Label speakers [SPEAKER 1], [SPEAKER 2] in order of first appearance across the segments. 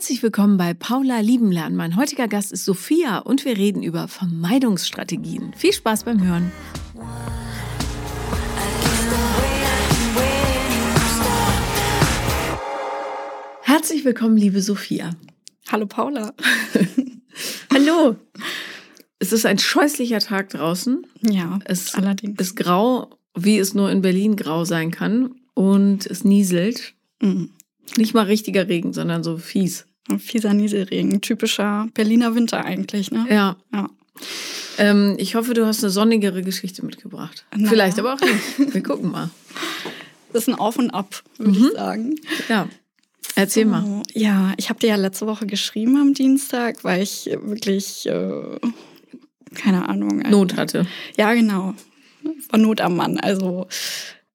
[SPEAKER 1] Herzlich willkommen bei Paula Liebenlernen. Mein heutiger Gast ist Sophia und wir reden über Vermeidungsstrategien. Viel Spaß beim Hören. Herzlich willkommen, liebe Sophia.
[SPEAKER 2] Hallo Paula.
[SPEAKER 1] Hallo. Es ist ein scheußlicher Tag draußen.
[SPEAKER 2] Ja,
[SPEAKER 1] Es
[SPEAKER 2] allerdings.
[SPEAKER 1] ist grau, wie es nur in Berlin grau sein kann. Und es nieselt.
[SPEAKER 2] Mhm.
[SPEAKER 1] Nicht mal richtiger Regen, sondern so fies.
[SPEAKER 2] Fieser Nieselregen. Typischer Berliner Winter eigentlich, ne?
[SPEAKER 1] Ja.
[SPEAKER 2] Ja.
[SPEAKER 1] Ähm, ich hoffe, du hast eine sonnigere Geschichte mitgebracht.
[SPEAKER 2] Na.
[SPEAKER 1] Vielleicht aber auch nicht. Wir gucken mal.
[SPEAKER 2] Das ist ein Auf und Ab, würde ich sagen.
[SPEAKER 1] Ja. Erzähl mal.
[SPEAKER 2] Oh, Ja, ich habe dir ja letzte Woche geschrieben am Dienstag, weil ich wirklich, äh, keine Ahnung.
[SPEAKER 1] Not hatte.
[SPEAKER 2] Ja, genau. War Not am Mann. Also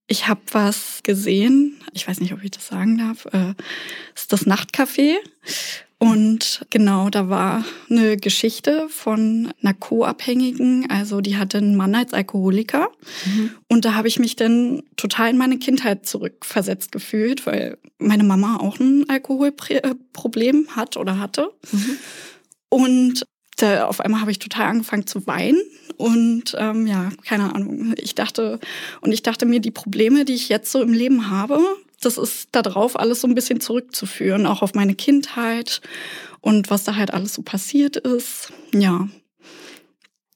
[SPEAKER 2] ich habe was gesehen. Ich weiß nicht, ob ich das sagen darf. Äh, ist das Nachtcafé. Und genau, da war eine Geschichte von einer Co-Abhängigen. Also die hatte einen Mann als Alkoholiker. Und da habe ich mich dann total in meine Kindheit zurückversetzt gefühlt, weil meine Mama auch ein Alkoholproblem hat oder hatte. Und da, auf einmal habe ich total angefangen zu weinen und ähm, ja, keine Ahnung. Ich dachte und ich dachte mir, die Probleme, die ich jetzt so im Leben habe, das ist darauf alles so ein bisschen zurückzuführen, auch auf meine Kindheit und was da halt alles so passiert ist. Ja.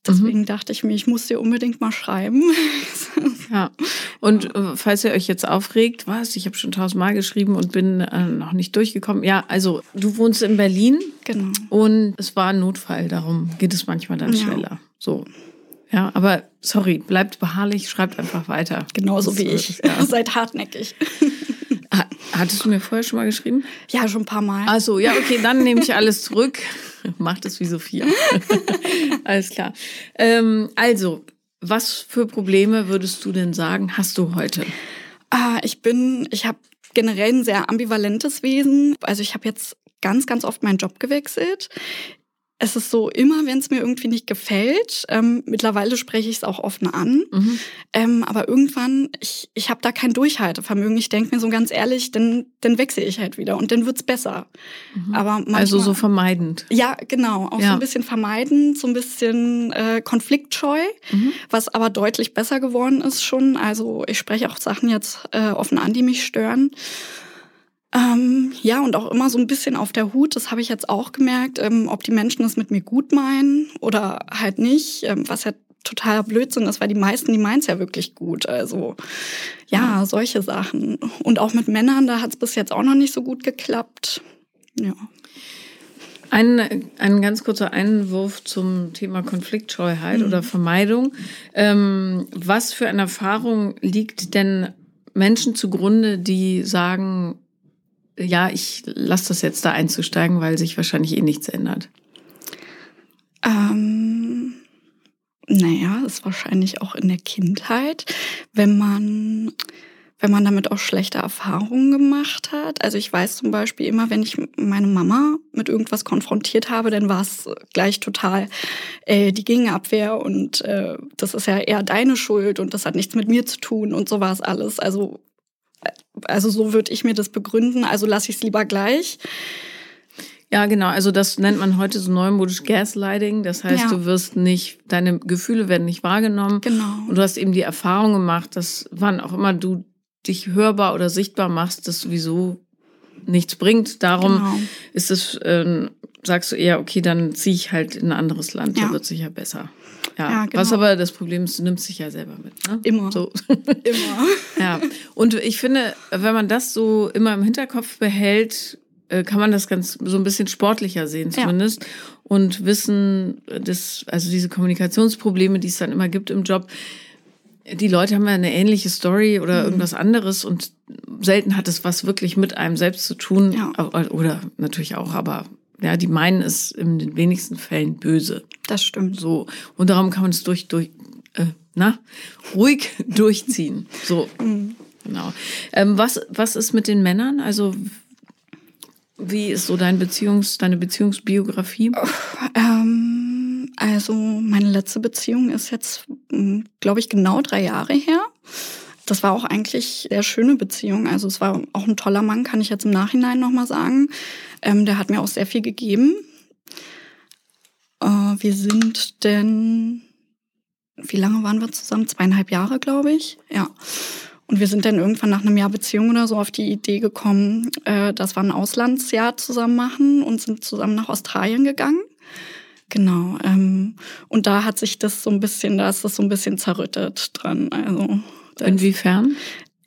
[SPEAKER 2] Deswegen dachte ich mir, ich muss dir unbedingt mal schreiben.
[SPEAKER 1] Ja. Und äh, falls ihr euch jetzt aufregt, was? Ich habe schon tausendmal geschrieben und bin äh, noch nicht durchgekommen. Ja, also du wohnst in Berlin
[SPEAKER 2] genau.
[SPEAKER 1] und es war ein Notfall, darum geht es manchmal dann
[SPEAKER 2] Ja.
[SPEAKER 1] schneller. So. Ja, aber sorry, bleibt beharrlich, schreibt einfach weiter.
[SPEAKER 2] Genauso
[SPEAKER 1] Das
[SPEAKER 2] wie ich.
[SPEAKER 1] Ja.
[SPEAKER 2] Seid hartnäckig.
[SPEAKER 1] Ha- Hattest du mir vorher schon mal geschrieben?
[SPEAKER 2] Ja, schon ein paar Mal.
[SPEAKER 1] Also ja, okay, dann nehme ich alles zurück. Macht es wie Sophia. alles klar. Ähm, also, was für Probleme würdest du denn sagen, hast du heute?
[SPEAKER 2] Ah, ich bin, ich habe generell ein sehr ambivalentes Wesen. Also ich habe jetzt ganz, ganz oft meinen Job gewechselt. Es ist so, immer wenn es mir irgendwie nicht gefällt, ähm, mittlerweile spreche ich es auch offen an,
[SPEAKER 1] Mhm.
[SPEAKER 2] ähm, aber irgendwann, ich, ich habe da kein Durchhaltevermögen. Ich denke mir so ganz ehrlich, dann, dann wechsle ich halt wieder und dann wird's besser. Aber manchmal,
[SPEAKER 1] Also so vermeidend.
[SPEAKER 2] ja, genau. Auch so
[SPEAKER 1] Ja.
[SPEAKER 2] ein bisschen vermeiden, so ein bisschen äh, konfliktscheu,
[SPEAKER 1] Mhm.
[SPEAKER 2] was aber deutlich besser geworden ist schon. Also ich spreche auch Sachen jetzt äh, offen an, die mich stören. Ähm, ja, und auch immer so ein bisschen auf der Hut, das habe ich jetzt auch gemerkt, ähm, ob die Menschen es mit mir gut meinen oder halt nicht, ähm, was ja totaler Blödsinn ist, weil die meisten, die meinen es ja wirklich gut. Also ja, solche Sachen. Und auch mit Männern, da hat es bis jetzt auch noch nicht so gut geklappt. Ja.
[SPEAKER 1] Ein, ein ganz kurzer Einwurf zum Thema Konfliktscheuheit oder Vermeidung. Ähm, was für eine Erfahrung liegt denn Menschen zugrunde, die sagen, ja, ich lasse das jetzt da einzusteigen, weil sich wahrscheinlich eh nichts ändert?
[SPEAKER 2] Ähm, naja, ist wahrscheinlich auch in der Kindheit, wenn man, wenn man damit auch schlechte Erfahrungen gemacht hat. Also ich weiß zum Beispiel immer, wenn ich meine Mama mit irgendwas konfrontiert habe, dann war es gleich total äh, die Gegenabwehr und äh, das ist ja eher deine Schuld und das hat nichts mit mir zu tun und so war es alles. Also, also so würde ich mir das begründen. Also lasse ich es lieber gleich.
[SPEAKER 1] Ja, genau. Also das nennt man heute so neumodisch Gaslighting. Das heißt,
[SPEAKER 2] Ja.
[SPEAKER 1] du wirst nicht, deine Gefühle werden nicht wahrgenommen.
[SPEAKER 2] Genau.
[SPEAKER 1] Und du hast eben die Erfahrung gemacht, dass wann auch immer du dich hörbar oder sichtbar machst, das sowieso nichts bringt. Darum
[SPEAKER 2] Genau.
[SPEAKER 1] ist es, ähm, sagst du eher, okay, dann ziehe ich halt in ein anderes Land, da
[SPEAKER 2] Ja.
[SPEAKER 1] wird sicher besser. Ja,
[SPEAKER 2] Ja, genau.
[SPEAKER 1] was aber das Problem ist, du nimmst dich ja selber mit. Ne?
[SPEAKER 2] Immer.
[SPEAKER 1] So.
[SPEAKER 2] Immer.
[SPEAKER 1] ja. Und ich finde, wenn man das so immer im Hinterkopf behält, äh, kann man das ganz so ein bisschen sportlicher sehen
[SPEAKER 2] Ja.
[SPEAKER 1] zumindest und wissen, dass also diese Kommunikationsprobleme, die es dann immer gibt im Job, die Leute haben ja eine ähnliche Story oder
[SPEAKER 2] Mhm.
[SPEAKER 1] irgendwas anderes und selten hat es was wirklich mit einem selbst zu tun
[SPEAKER 2] Ja.
[SPEAKER 1] oder natürlich auch, aber ja, die meinen es in den wenigsten Fällen böse.
[SPEAKER 2] Das stimmt.
[SPEAKER 1] So und darum kann man es durch durch äh, na ruhig durchziehen. So
[SPEAKER 2] Mhm.
[SPEAKER 1] genau. Ähm, was was ist mit den Männern? Also wie ist so dein Beziehungs deine Beziehungsbiografie?
[SPEAKER 2] Ähm, also meine letzte Beziehung ist jetzt, glaube ich, genau drei Jahre her. Das war auch eigentlich sehr schöne Beziehung. Also es war auch ein toller Mann, kann ich jetzt im Nachhinein nochmal sagen. Ähm, der hat mir auch sehr viel gegeben. Äh, wir sind denn, wie lange waren wir zusammen? Zweieinhalb Jahre, glaube ich. Ja. Und wir sind dann irgendwann nach einem Jahr Beziehung oder so auf die Idee gekommen, äh, dass wir ein Auslandsjahr zusammen machen und sind zusammen nach Australien gegangen. Genau. Ähm, und da hat sich das so ein bisschen, da ist das so ein bisschen zerrüttet dran. Also
[SPEAKER 1] Inwiefern?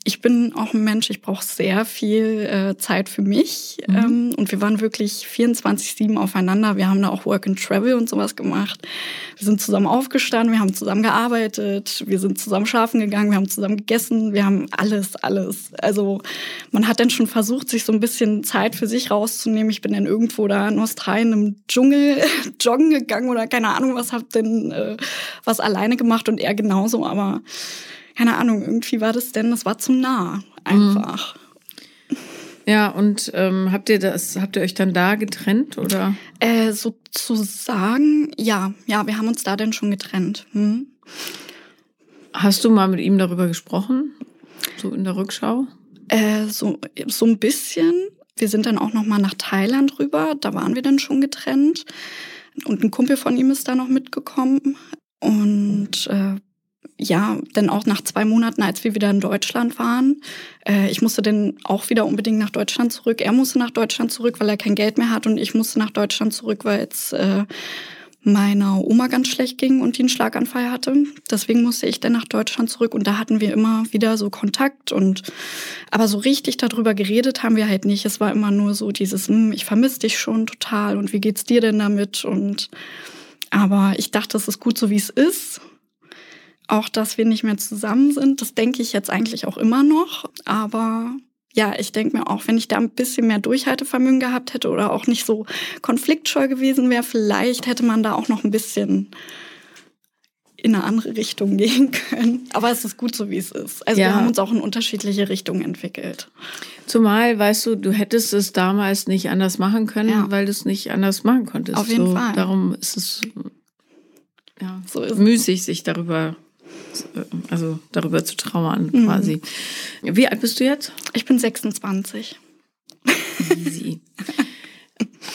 [SPEAKER 2] ich bin auch ein Mensch, ich brauche sehr viel äh, Zeit für mich. Mhm. Ähm, und wir waren wirklich 24-7 aufeinander. Wir haben da auch Work and Travel und sowas gemacht. Wir sind zusammen aufgestanden, wir haben zusammen gearbeitet, wir sind zusammen schlafen gegangen, wir haben zusammen gegessen, wir haben alles, alles. Also man hat dann schon versucht, sich so ein bisschen Zeit für sich rauszunehmen. Ich bin dann irgendwo da in Australien im Dschungel joggen gegangen oder keine Ahnung was, hab denn äh, was alleine gemacht und er genauso, aber keine Ahnung, irgendwie war das denn, das war zu nah einfach.
[SPEAKER 1] Ja, und ähm, habt ihr das, habt ihr euch dann da getrennt oder?
[SPEAKER 2] Äh, sozusagen, ja, ja, wir haben uns da dann schon getrennt. Hm.
[SPEAKER 1] Hast du mal mit ihm darüber gesprochen? So in der Rückschau?
[SPEAKER 2] Äh, so, so ein bisschen. Wir sind dann auch noch mal nach Thailand rüber. Da waren wir dann schon getrennt. Und ein Kumpel von ihm ist da noch mitgekommen. Und äh, ja, dann auch nach zwei Monaten, als wir wieder in Deutschland waren, äh, ich musste dann auch wieder unbedingt nach Deutschland zurück. Er musste nach Deutschland zurück, weil er kein Geld mehr hat und ich musste nach Deutschland zurück, weil es äh, meiner Oma ganz schlecht ging und die einen Schlaganfall hatte. Deswegen musste ich dann nach Deutschland zurück und da hatten wir immer wieder so Kontakt und aber so richtig darüber geredet haben wir halt nicht. Es war immer nur so dieses, hm, ich vermisse dich schon total und wie geht's dir denn damit und aber ich dachte, es ist gut so wie es ist auch, dass wir nicht mehr zusammen sind, das denke ich jetzt eigentlich auch immer noch. Aber ja, ich denke mir auch, wenn ich da ein bisschen mehr Durchhaltevermögen gehabt hätte oder auch nicht so konfliktscheu gewesen wäre, vielleicht hätte man da auch noch ein bisschen in eine andere Richtung gehen können. Aber es ist gut so, wie es ist. Also ja. wir haben uns auch in unterschiedliche Richtungen entwickelt.
[SPEAKER 1] Zumal, weißt du, du hättest es damals nicht anders machen können, ja. weil du es nicht anders machen konntest.
[SPEAKER 2] Auf jeden
[SPEAKER 1] so,
[SPEAKER 2] Fall.
[SPEAKER 1] Darum ist es ja, so ist müßig, sich darüber also darüber zu trauern mhm. quasi. Wie alt bist du jetzt?
[SPEAKER 2] Ich bin 26.
[SPEAKER 1] Easy.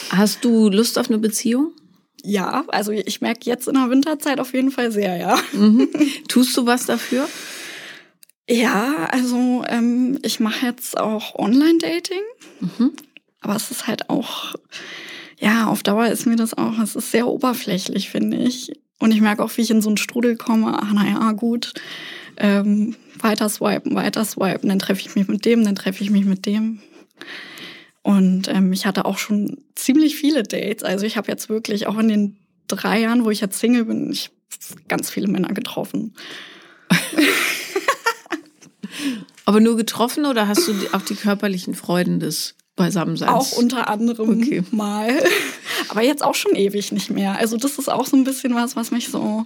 [SPEAKER 1] Hast du Lust auf eine Beziehung?
[SPEAKER 2] Ja, also ich merke jetzt in der Winterzeit auf jeden Fall sehr, ja.
[SPEAKER 1] Mhm. Tust du was dafür?
[SPEAKER 2] Ja, also ähm, ich mache jetzt auch Online-Dating. Mhm. Aber es ist halt auch, ja, auf Dauer ist mir das auch, es ist sehr oberflächlich, finde ich. Und ich merke auch, wie ich in so einen Strudel komme. Ach, naja, gut. Ähm, weiter swipen, weiter swipen. Dann treffe ich mich mit dem, dann treffe ich mich mit dem. Und ähm, ich hatte auch schon ziemlich viele Dates. Also ich habe jetzt wirklich auch in den drei Jahren, wo ich jetzt Single bin, ich ganz viele Männer getroffen.
[SPEAKER 1] Aber nur getroffen oder hast du auch die körperlichen Freuden des Beisammenseins?
[SPEAKER 2] Auch unter anderem okay. mal. Aber jetzt auch schon ewig nicht mehr. Also das ist auch so ein bisschen was, was mich so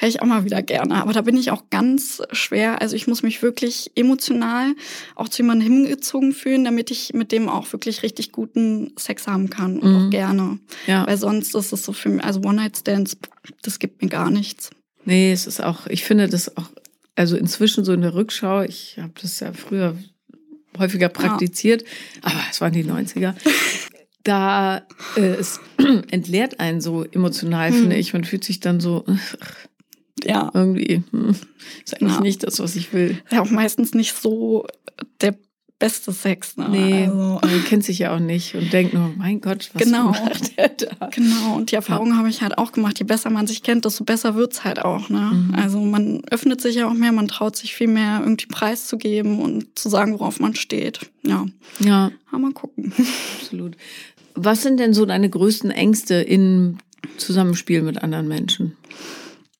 [SPEAKER 2] hätte ich auch mal wieder gerne. Aber da bin ich auch ganz schwer. Also ich muss mich wirklich emotional auch zu jemandem hingezogen fühlen, damit ich mit dem auch wirklich richtig guten Sex haben kann und mhm. auch gerne. Ja. Weil sonst ist es so für mich, also One-Night-Stands, das gibt mir gar nichts.
[SPEAKER 1] Nee, es ist auch, ich finde das auch, also inzwischen so in der Rückschau, ich habe das ja früher häufiger praktiziert, aber es waren die 90er da äh, es entleert einen so emotional, hm. finde ich. Man fühlt sich dann so, ja, irgendwie, hm, ist eigentlich ja. nicht das, was ich will.
[SPEAKER 2] Ja, auch meistens nicht so der beste Sex. Ne?
[SPEAKER 1] Nee, also. man kennt sich ja auch nicht und denkt nur, mein Gott, was
[SPEAKER 2] genau.
[SPEAKER 1] macht der da?
[SPEAKER 2] Genau, und die Erfahrung ja. habe ich halt auch gemacht. Je besser man sich kennt, desto besser wird's halt auch. Ne? Mhm. Also man öffnet sich ja auch mehr, man traut sich viel mehr, irgendwie preiszugeben und zu sagen, worauf man steht. Ja.
[SPEAKER 1] Ja.
[SPEAKER 2] Aber mal gucken.
[SPEAKER 1] Absolut. Was sind denn so deine größten Ängste im Zusammenspiel mit anderen Menschen?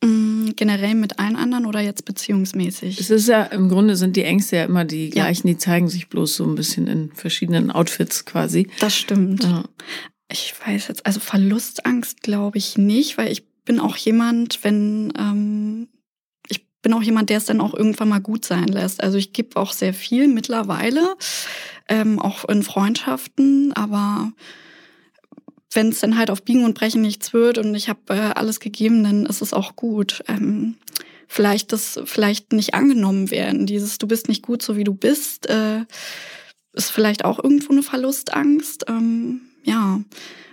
[SPEAKER 2] Mm, generell mit allen anderen oder jetzt beziehungsmäßig?
[SPEAKER 1] Es ist ja, im Grunde sind die Ängste ja immer die gleichen, ja. die zeigen sich bloß so ein bisschen in verschiedenen Outfits quasi.
[SPEAKER 2] Das stimmt. Ja. Ich weiß jetzt, also Verlustangst glaube ich nicht, weil ich bin auch jemand, wenn, ähm, ich bin auch jemand, der es dann auch irgendwann mal gut sein lässt. Also ich gebe auch sehr viel mittlerweile, ähm, auch in Freundschaften, aber wenn es dann halt auf Biegen und Brechen nichts wird und ich habe äh, alles gegeben, dann ist es auch gut. Ähm, vielleicht das vielleicht nicht angenommen werden. Dieses du bist nicht gut so wie du bist, äh, ist vielleicht auch irgendwo eine Verlustangst. Ähm, ja.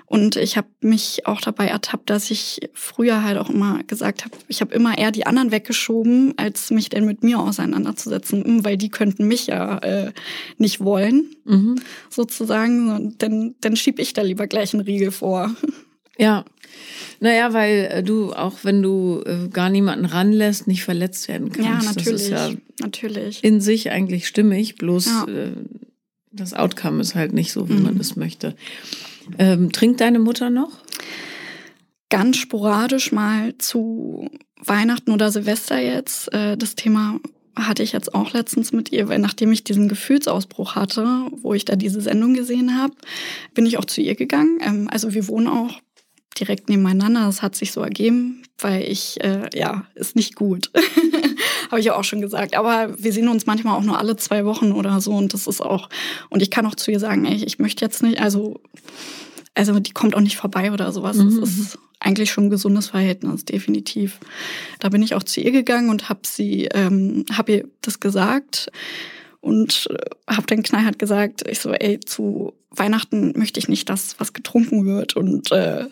[SPEAKER 2] Und ich habe mich auch dabei ertappt, dass ich früher halt auch immer gesagt habe, ich habe immer eher die anderen weggeschoben, als mich denn mit mir auseinanderzusetzen, hm, weil die könnten mich ja äh, nicht wollen, mhm. sozusagen. Dann, dann schieb ich da lieber gleich einen Riegel vor.
[SPEAKER 1] Ja. Naja, weil äh, du, auch wenn du äh, gar niemanden ranlässt, nicht verletzt werden kannst.
[SPEAKER 2] Ja, natürlich. Das ist ja natürlich.
[SPEAKER 1] In sich eigentlich stimmig, bloß ja. äh, das Outcome ist halt nicht so, wie mhm. man es möchte. Ähm, trinkt deine Mutter noch?
[SPEAKER 2] Ganz sporadisch mal zu Weihnachten oder Silvester jetzt. Äh, das Thema hatte ich jetzt auch letztens mit ihr, weil nachdem ich diesen Gefühlsausbruch hatte, wo ich da diese Sendung gesehen habe, bin ich auch zu ihr gegangen. Ähm, also wir wohnen auch direkt nebeneinander. Das hat sich so ergeben, weil ich, äh, ja, ist nicht gut. Habe ich ja auch schon gesagt. Aber wir sehen uns manchmal auch nur alle zwei Wochen oder so. Und das ist auch, und ich kann auch zu ihr sagen, ey, ich möchte jetzt nicht, also, also die kommt auch nicht vorbei oder sowas. Mhm. Das ist eigentlich schon ein gesundes Verhältnis, definitiv. Da bin ich auch zu ihr gegangen und habe sie, ähm, habe ihr das gesagt und äh, habe dann knallhart gesagt, ich so, ey, zu Weihnachten möchte ich nicht, dass was getrunken wird und äh,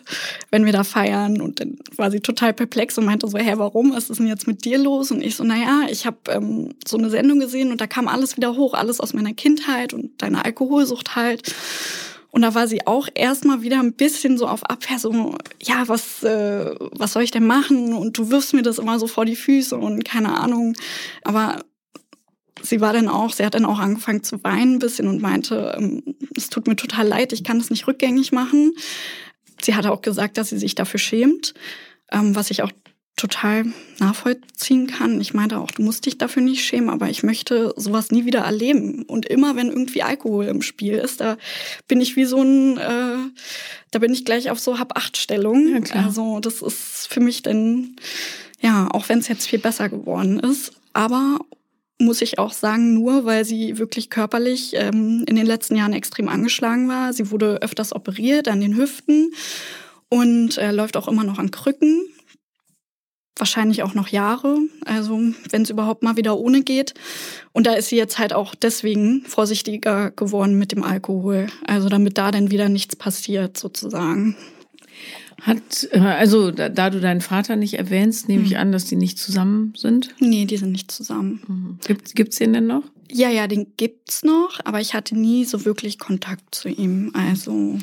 [SPEAKER 2] wenn wir da feiern und dann war sie total perplex und meinte so, hä, warum, was ist denn jetzt mit dir los? Und ich so, naja, ich habe ähm, so eine Sendung gesehen und da kam alles wieder hoch, alles aus meiner Kindheit und deine Alkoholsucht halt. Und da war sie auch erstmal wieder ein bisschen so auf Abwehr, so, ja, was, äh, was soll ich denn machen? Und du wirfst mir das immer so vor die Füße und keine Ahnung. Aber sie war dann auch, sie hat dann auch angefangen zu weinen ein bisschen und meinte, ähm, es tut mir total leid, ich kann das nicht rückgängig machen. Sie hatte auch gesagt, dass sie sich dafür schämt, ähm, was ich auch total nachvollziehen kann. Ich meinte auch, du musst dich dafür nicht schämen, aber ich möchte sowas nie wieder erleben. Und immer wenn irgendwie Alkohol im Spiel ist, da bin ich wie so ein, äh, da bin ich gleich auf so Hab-Acht-Stellung. Ja, also das ist für mich dann, ja, auch wenn es jetzt viel besser geworden ist. Aber muss ich auch sagen, nur weil sie wirklich körperlich ähm, in den letzten Jahren extrem angeschlagen war. Sie wurde öfters operiert an den Hüften und äh, läuft auch immer noch an Krücken. Wahrscheinlich auch noch Jahre, also wenn es überhaupt mal wieder ohne geht. Und da ist sie jetzt halt auch deswegen vorsichtiger geworden mit dem Alkohol. Also damit da dann wieder nichts passiert sozusagen.
[SPEAKER 1] Hat, äh, also da, da, du deinen Vater nicht erwähnst, nehme ich mhm. an, dass die nicht zusammen sind?
[SPEAKER 2] Nee, die sind nicht zusammen.
[SPEAKER 1] Mhm. Gibt, gibt's den denn noch?
[SPEAKER 2] Ja, ja, den gibt's noch, aber ich hatte nie so wirklich Kontakt zu ihm. Also.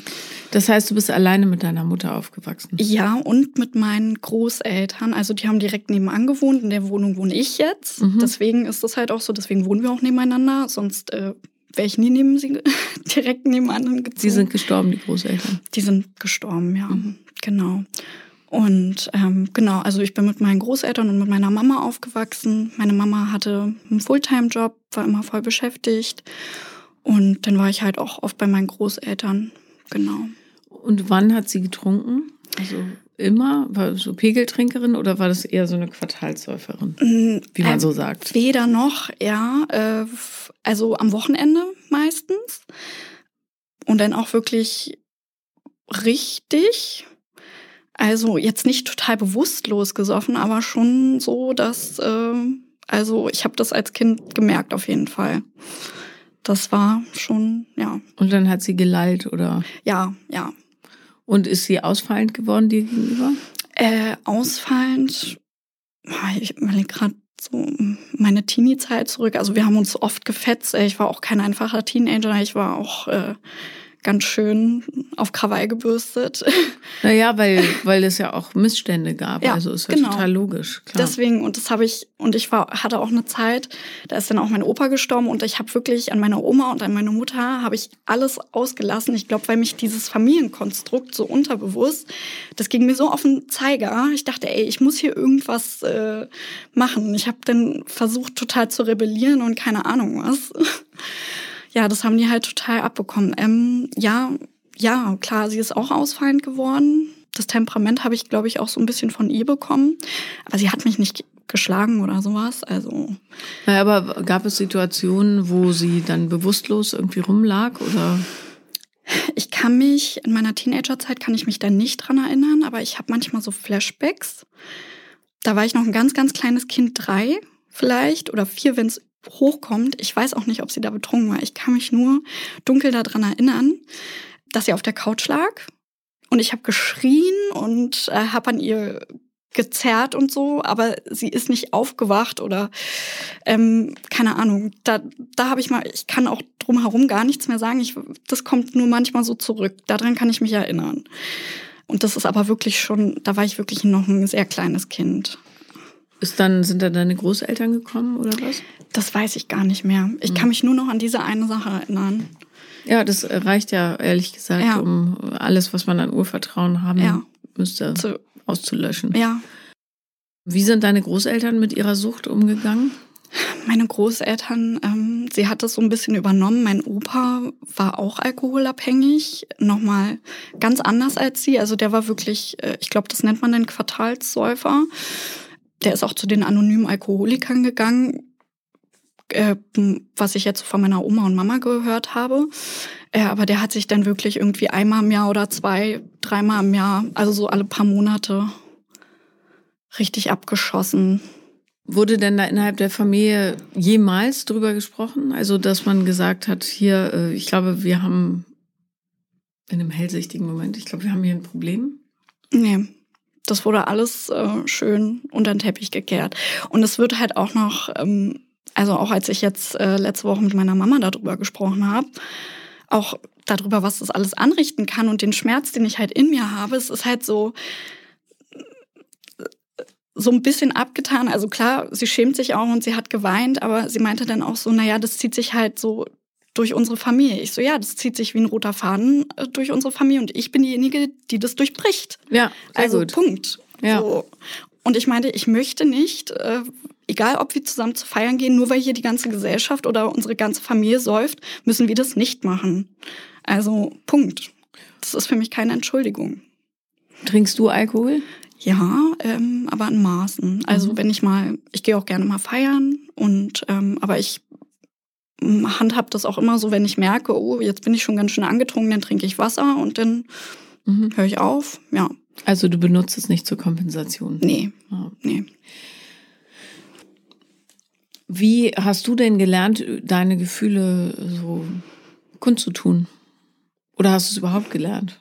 [SPEAKER 1] Das heißt, du bist alleine mit deiner Mutter aufgewachsen?
[SPEAKER 2] Ja, und mit meinen Großeltern. Also die haben direkt nebenan gewohnt. In der Wohnung wohne ich jetzt. Mhm. Deswegen ist das halt auch so. Deswegen wohnen wir auch nebeneinander. Sonst äh, wäre ich nie neben sie direkt nebenan gezogen.
[SPEAKER 1] Sie sind gestorben, die Großeltern?
[SPEAKER 2] Die sind gestorben, ja. Mhm. Genau. Und ähm, genau, also ich bin mit meinen Großeltern und mit meiner Mama aufgewachsen. Meine Mama hatte einen Fulltime-Job, war immer voll beschäftigt. Und dann war ich halt auch oft bei meinen Großeltern. Genau.
[SPEAKER 1] Und wann hat sie getrunken? Also immer? War so Pegeltrinkerin oder war das eher so eine Quartalsäuferin? Mm, wie man äh, so sagt.
[SPEAKER 2] Weder noch, ja. Äh, also am Wochenende meistens. Und dann auch wirklich richtig. Also jetzt nicht total bewusstlos gesoffen, aber schon so, dass, äh, also ich habe das als Kind gemerkt auf jeden Fall. Das war schon, ja.
[SPEAKER 1] Und dann hat sie gelallt, oder?
[SPEAKER 2] Ja, ja.
[SPEAKER 1] Und ist sie ausfallend geworden dir gegenüber?
[SPEAKER 2] Äh, ausfallend, ich überlege gerade so meine Teenie-Zeit zurück. Also wir haben uns oft gefetzt. Ich war auch kein einfacher Teenager. Ich war auch äh, ganz schön auf Krawall gebürstet.
[SPEAKER 1] Naja, weil, weil es ja auch Missstände gab. Ja, also ist ja genau. total logisch.
[SPEAKER 2] Klar. Deswegen, und das habe ich, und ich war, hatte auch eine Zeit, da ist dann auch mein Opa gestorben und ich habe wirklich an meiner Oma und an meine Mutter habe ich alles ausgelassen. Ich glaube, weil mich dieses Familienkonstrukt so unterbewusst, das ging mir so auf den Zeiger. Ich dachte, ey, ich muss hier irgendwas äh, machen. Ich habe dann versucht, total zu rebellieren und keine Ahnung was ja, das haben die halt total abbekommen. Ähm, ja, ja, klar, sie ist auch ausfallend geworden. Das Temperament habe ich, glaube ich, auch so ein bisschen von ihr bekommen. Aber sie hat mich nicht geschlagen oder sowas. Also.
[SPEAKER 1] Naja, aber gab es Situationen, wo sie dann bewusstlos irgendwie rumlag oder?
[SPEAKER 2] Ich kann mich, in meiner Teenagerzeit kann ich mich da nicht dran erinnern, aber ich habe manchmal so Flashbacks. da war ich noch ein ganz, ganz kleines Kind, drei vielleicht oder vier, wenn es hochkommt. Ich weiß auch nicht, ob sie da betrunken war. Ich kann mich nur dunkel daran erinnern, dass sie auf der Couch lag und ich habe geschrien und äh, habe an ihr gezerrt und so, aber sie ist nicht aufgewacht oder ähm, keine Ahnung. Da, da habe ich mal, ich kann auch drumherum gar nichts mehr sagen. Ich, das kommt nur manchmal so zurück. Daran kann ich mich erinnern. Und das ist aber wirklich schon, da war ich wirklich noch ein sehr kleines Kind.
[SPEAKER 1] Ist dann, sind dann deine Großeltern gekommen oder was?
[SPEAKER 2] Das weiß ich gar nicht mehr. Ich mhm. kann mich nur noch an diese eine Sache erinnern.
[SPEAKER 1] Ja, das reicht ja ehrlich gesagt, ja. um alles, was man an Urvertrauen haben ja. müsste, Zu, auszulöschen.
[SPEAKER 2] Ja.
[SPEAKER 1] Wie sind deine Großeltern mit ihrer Sucht umgegangen?
[SPEAKER 2] Meine Großeltern, ähm, sie hat das so ein bisschen übernommen. Mein Opa war auch alkoholabhängig, nochmal ganz anders als sie. Also der war wirklich, äh, ich glaube, das nennt man den Quartalssäufer. Der ist auch zu den anonymen Alkoholikern gegangen äh, was ich jetzt von meiner Oma und Mama gehört habe. Äh, aber der hat sich dann wirklich irgendwie einmal im Jahr oder zwei, dreimal im Jahr, also so alle paar Monate, richtig abgeschossen.
[SPEAKER 1] Wurde denn da innerhalb der Familie jemals drüber gesprochen? Also, dass man gesagt hat, hier, äh, ich glaube, wir haben in einem hellsichtigen Moment, ich glaube, wir haben hier ein Problem?
[SPEAKER 2] Nee. Das wurde alles äh, schön unter den Teppich gekehrt. Und es wird halt auch noch ähm, also auch als ich jetzt äh, letzte Woche mit meiner Mama darüber gesprochen habe, auch darüber, was das alles anrichten kann und den Schmerz, den ich halt in mir habe, es ist halt so so ein bisschen abgetan. Also klar, sie schämt sich auch und sie hat geweint, aber sie meinte dann auch so, naja, das zieht sich halt so durch unsere Familie. Ich so, ja, das zieht sich wie ein roter Faden äh, durch unsere Familie und ich bin diejenige, die das durchbricht.
[SPEAKER 1] Ja,
[SPEAKER 2] also
[SPEAKER 1] gut.
[SPEAKER 2] Punkt.
[SPEAKER 1] Ja.
[SPEAKER 2] So. Und ich meinte, ich möchte nicht, äh, egal ob wir zusammen zu feiern gehen, nur weil hier die ganze Gesellschaft oder unsere ganze Familie säuft, müssen wir das nicht machen. Also Punkt. Das ist für mich keine Entschuldigung.
[SPEAKER 1] Trinkst du Alkohol?
[SPEAKER 2] Ja, ähm, aber in Maßen. Also mhm. wenn ich mal, ich gehe auch gerne mal feiern und ähm, aber ich handhab das auch immer so, wenn ich merke, oh, jetzt bin ich schon ganz schön angetrunken, dann trinke ich Wasser und dann mhm. höre ich auf. Ja.
[SPEAKER 1] Also du benutzt es nicht zur Kompensation?
[SPEAKER 2] Nee. Ah. Nee.
[SPEAKER 1] Wie hast du denn gelernt, deine Gefühle so kundzutun? Oder hast du es überhaupt gelernt?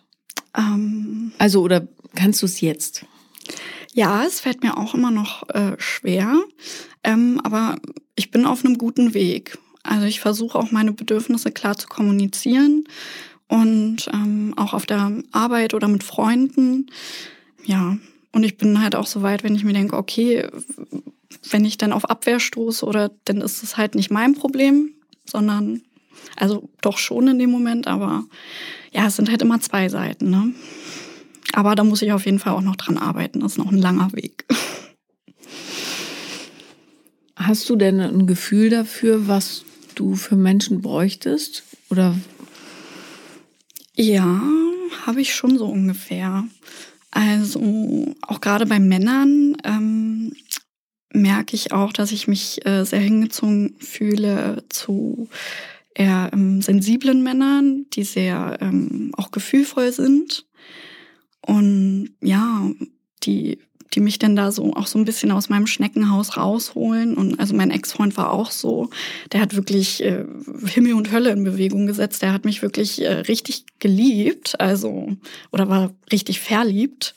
[SPEAKER 2] Ähm,
[SPEAKER 1] also, oder kannst du es jetzt?
[SPEAKER 2] Ja, es fällt mir auch immer noch äh, schwer, ähm, aber ich bin auf einem guten Weg. Also ich versuche auch meine Bedürfnisse klar zu kommunizieren und ähm, auch auf der Arbeit oder mit Freunden. Ja, und ich bin halt auch so weit, wenn ich mir denke, okay, wenn ich dann auf Abwehr stoße oder dann ist es halt nicht mein Problem, sondern also doch schon in dem Moment, aber ja, es sind halt immer zwei Seiten, ne? Aber da muss ich auf jeden Fall auch noch dran arbeiten. Das ist noch ein langer Weg.
[SPEAKER 1] Hast du denn ein Gefühl dafür, was du für Menschen bräuchtest? Oder?
[SPEAKER 2] Ja, habe ich schon so ungefähr. Also auch gerade bei Männern ähm, merke ich auch, dass ich mich äh, sehr hingezogen fühle zu eher ähm, sensiblen Männern, die sehr ähm, auch gefühlvoll sind und ja, die die mich denn da so auch so ein bisschen aus meinem Schneckenhaus rausholen. Und also mein Ex-Freund war auch so, der hat wirklich äh, Himmel und Hölle in Bewegung gesetzt. Der hat mich wirklich äh, richtig geliebt, also oder war richtig verliebt.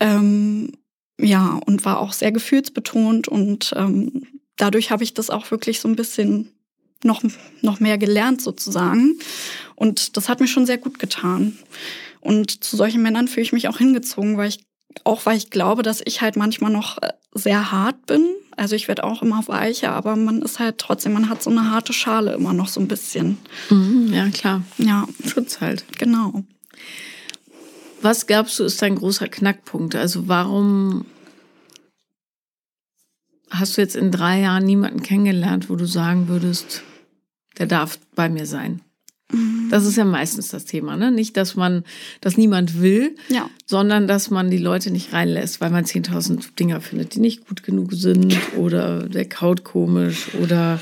[SPEAKER 2] Ähm, ja, und war auch sehr gefühlsbetont und ähm, dadurch habe ich das auch wirklich so ein bisschen noch, noch mehr gelernt sozusagen. Und das hat mir schon sehr gut getan. Und zu solchen Männern fühle ich mich auch hingezogen, weil ich, auch weil ich glaube, dass ich halt manchmal noch äh, sehr hart bin. Also ich werde auch immer weicher, aber man ist halt trotzdem, man hat so eine harte Schale immer noch so ein bisschen.
[SPEAKER 1] Mhm, ja, klar.
[SPEAKER 2] Ja.
[SPEAKER 1] Schutz halt.
[SPEAKER 2] Genau.
[SPEAKER 1] Was glaubst du, ist dein großer Knackpunkt? Also warum hast du jetzt in drei Jahren niemanden kennengelernt, wo du sagen würdest, der darf bei mir sein? Das ist ja meistens das Thema, ne? Nicht, dass man, dass niemand will,
[SPEAKER 2] ja.
[SPEAKER 1] sondern dass man die Leute nicht reinlässt, weil man 10.000 Dinger findet, die nicht gut genug sind oder der kaut komisch oder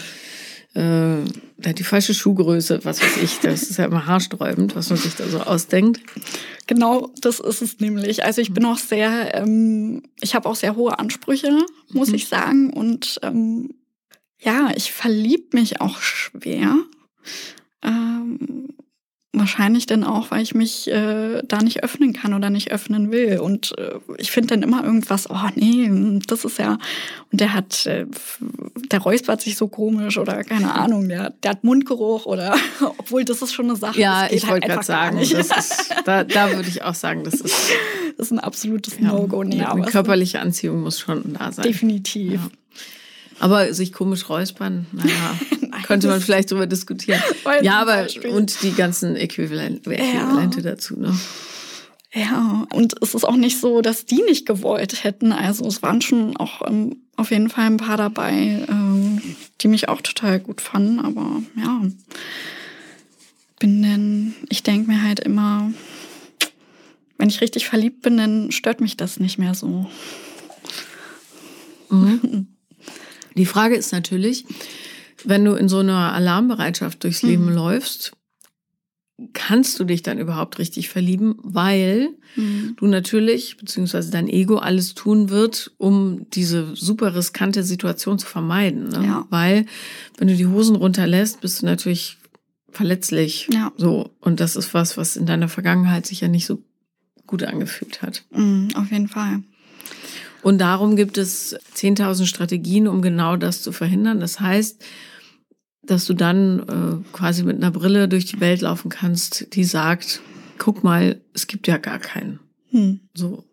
[SPEAKER 1] äh, der hat die falsche Schuhgröße, was weiß ich. Das ist ja immer haarsträubend, was man sich da so ausdenkt.
[SPEAKER 2] genau das ist es nämlich. Also ich bin auch sehr, ähm, ich habe auch sehr hohe Ansprüche, muss mhm. ich sagen. Und ähm, ja, ich verlieb mich auch schwer. Ähm, Wahrscheinlich dann auch, weil ich mich äh, da nicht öffnen kann oder nicht öffnen will. Und äh, ich finde dann immer irgendwas, oh nee, das ist ja, und der hat, äh, der räuspert sich so komisch oder keine Ahnung, der, der hat Mundgeruch oder, obwohl das ist schon eine Sache.
[SPEAKER 1] Ja, ich halt wollte gerade sagen, das ist, da, da würde ich auch sagen, das ist,
[SPEAKER 2] das ist ein absolutes ja, No-Go. Nee,
[SPEAKER 1] eine körperliche Anziehung muss schon da sein.
[SPEAKER 2] Definitiv. Ja.
[SPEAKER 1] Aber sich komisch räuspern, naja, könnte man vielleicht drüber diskutieren. Ja, aber Beispiel. und die ganzen Äquivalente, Äquivalente ja. dazu, ne?
[SPEAKER 2] Ja, und es ist auch nicht so, dass die nicht gewollt hätten. Also es waren schon auch ähm, auf jeden Fall ein paar dabei, ähm, die mich auch total gut fanden. Aber ja, bin denn, ich denke mir halt immer, wenn ich richtig verliebt bin, dann stört mich das nicht mehr so.
[SPEAKER 1] Mhm. Die Frage ist natürlich, wenn du in so einer Alarmbereitschaft durchs Leben mhm. läufst, kannst du dich dann überhaupt richtig verlieben, weil mhm. du natürlich, beziehungsweise dein Ego alles tun wird, um diese super riskante Situation zu vermeiden. Ne? Ja. Weil, wenn du die Hosen runterlässt, bist du natürlich verletzlich. Ja. So. Und das ist was, was in deiner Vergangenheit sich ja nicht so gut angefühlt hat.
[SPEAKER 2] Mhm, auf jeden Fall.
[SPEAKER 1] Und darum gibt es 10.000 Strategien, um genau das zu verhindern. Das heißt, dass du dann äh, quasi mit einer Brille durch die Welt laufen kannst, die sagt, guck mal, es gibt ja gar keinen. Hm. So.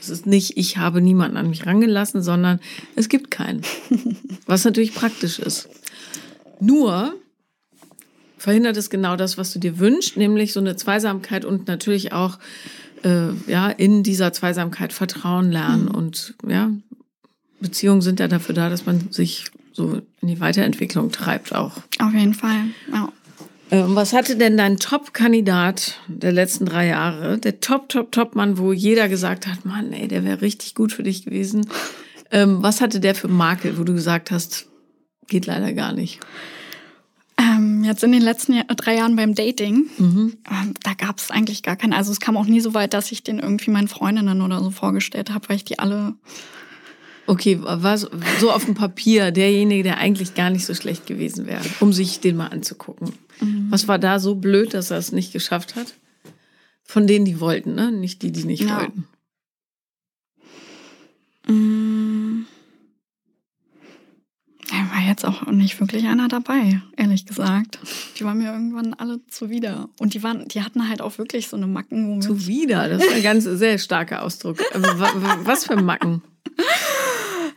[SPEAKER 1] Es ist nicht, ich habe niemanden an mich rangelassen, sondern es gibt keinen. Was natürlich praktisch ist. Nur verhindert es genau das, was du dir wünschst, nämlich so eine Zweisamkeit und natürlich auch äh, ja in dieser Zweisamkeit Vertrauen lernen mhm. und ja Beziehungen sind ja dafür da, dass man sich so in die Weiterentwicklung treibt auch.
[SPEAKER 2] Auf jeden Fall, ja.
[SPEAKER 1] Ähm, was hatte denn dein Top-Kandidat der letzten drei Jahre? Der Top, Top, Top-Mann, wo jeder gesagt hat, Mann, ey, der wäre richtig gut für dich gewesen. Ähm, was hatte der für Makel, wo du gesagt hast, geht leider gar nicht?
[SPEAKER 2] Jetzt in den letzten Jahr, drei Jahren beim Dating, mhm. ähm, da gab es eigentlich gar keinen. Also es kam auch nie so weit, dass ich den irgendwie meinen Freundinnen oder so vorgestellt habe, weil ich die alle
[SPEAKER 1] Okay, war so, so auf dem Papier derjenige, der eigentlich gar nicht so schlecht gewesen wäre, um sich den mal anzugucken. Mhm. Was war da so blöd, dass er es nicht geschafft hat? Von denen, die wollten, ne? Nicht die, die nicht ja. wollten.
[SPEAKER 2] Mhm. Da war jetzt auch nicht wirklich einer dabei, ehrlich gesagt. Die waren mir irgendwann alle zuwider. Und die waren, die hatten halt auch wirklich so eine Macken.
[SPEAKER 1] Zuwider, das ist ein ganz sehr starker Ausdruck. Was für Macken?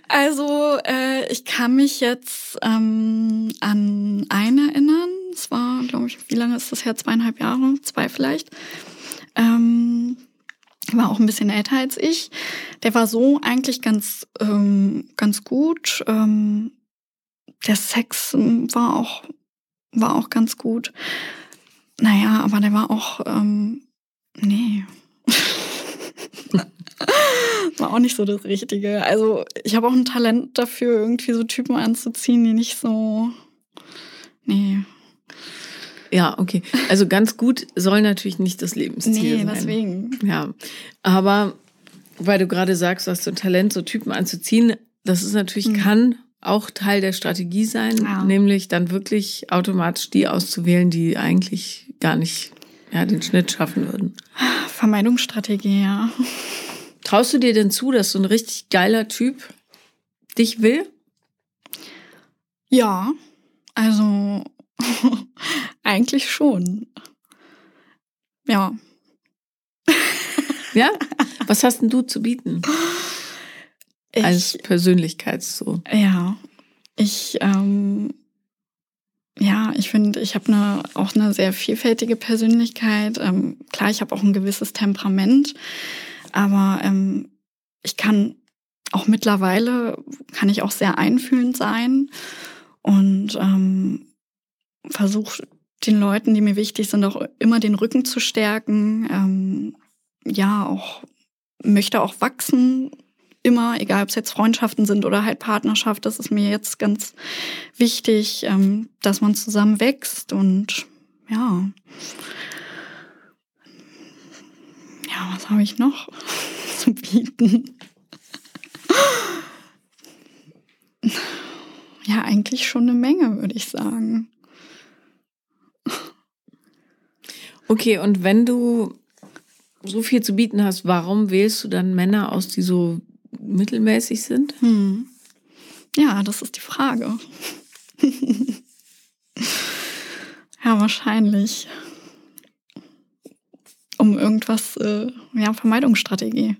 [SPEAKER 2] Also äh, ich kann mich jetzt ähm, an einen erinnern. Es war, glaube ich, wie lange ist das her? Zweieinhalb Jahre, zwei vielleicht. Ähm, war auch ein bisschen älter als ich. Der war so eigentlich ganz, ähm, ganz gut. Ähm, der Sex ähm, war auch, war auch ganz gut. Naja, aber der war auch, ähm, nee. War auch nicht so das Richtige. Also ich habe auch ein Talent dafür, irgendwie so Typen anzuziehen, die nicht so. Nee.
[SPEAKER 1] Ja, okay. Also ganz gut soll natürlich nicht das Lebensziel nee, sein.
[SPEAKER 2] Nee, deswegen.
[SPEAKER 1] Ja. Aber weil du gerade sagst, du hast so ein Talent, so Typen anzuziehen, das ist natürlich, mhm. kann auch Teil der Strategie sein, ja. nämlich dann wirklich automatisch die auszuwählen, die eigentlich gar nicht ja, den Schnitt schaffen würden.
[SPEAKER 2] Vermeidungsstrategie, ja.
[SPEAKER 1] Traust du dir denn zu, dass so ein richtig geiler Typ dich will?
[SPEAKER 2] Ja, also eigentlich schon. Ja.
[SPEAKER 1] Ja? Was hast denn du zu bieten? Ich, Als Persönlichkeit so.
[SPEAKER 2] Ja. Ich, ähm, ja, ich finde, ich habe eine, auch eine sehr vielfältige Persönlichkeit. Ähm, klar, ich habe auch ein gewisses Temperament. Aber ähm, ich kann auch mittlerweile, kann ich auch sehr einfühlend sein und ähm, versuche den Leuten, die mir wichtig sind, auch immer den Rücken zu stärken. Ähm, ja, auch möchte auch wachsen, immer, egal ob es jetzt Freundschaften sind oder halt Partnerschaft. Das ist mir jetzt ganz wichtig, ähm, dass man zusammen wächst und ja. Ja, was habe ich noch zu bieten? Ja, eigentlich schon eine Menge, würde ich sagen.
[SPEAKER 1] Okay, und wenn du so viel zu bieten hast, warum wählst du dann Männer aus, die so mittelmäßig sind?
[SPEAKER 2] Hm. Ja, das ist die Frage. ja, wahrscheinlich. Um irgendwas, äh, ja, Vermeidungsstrategie.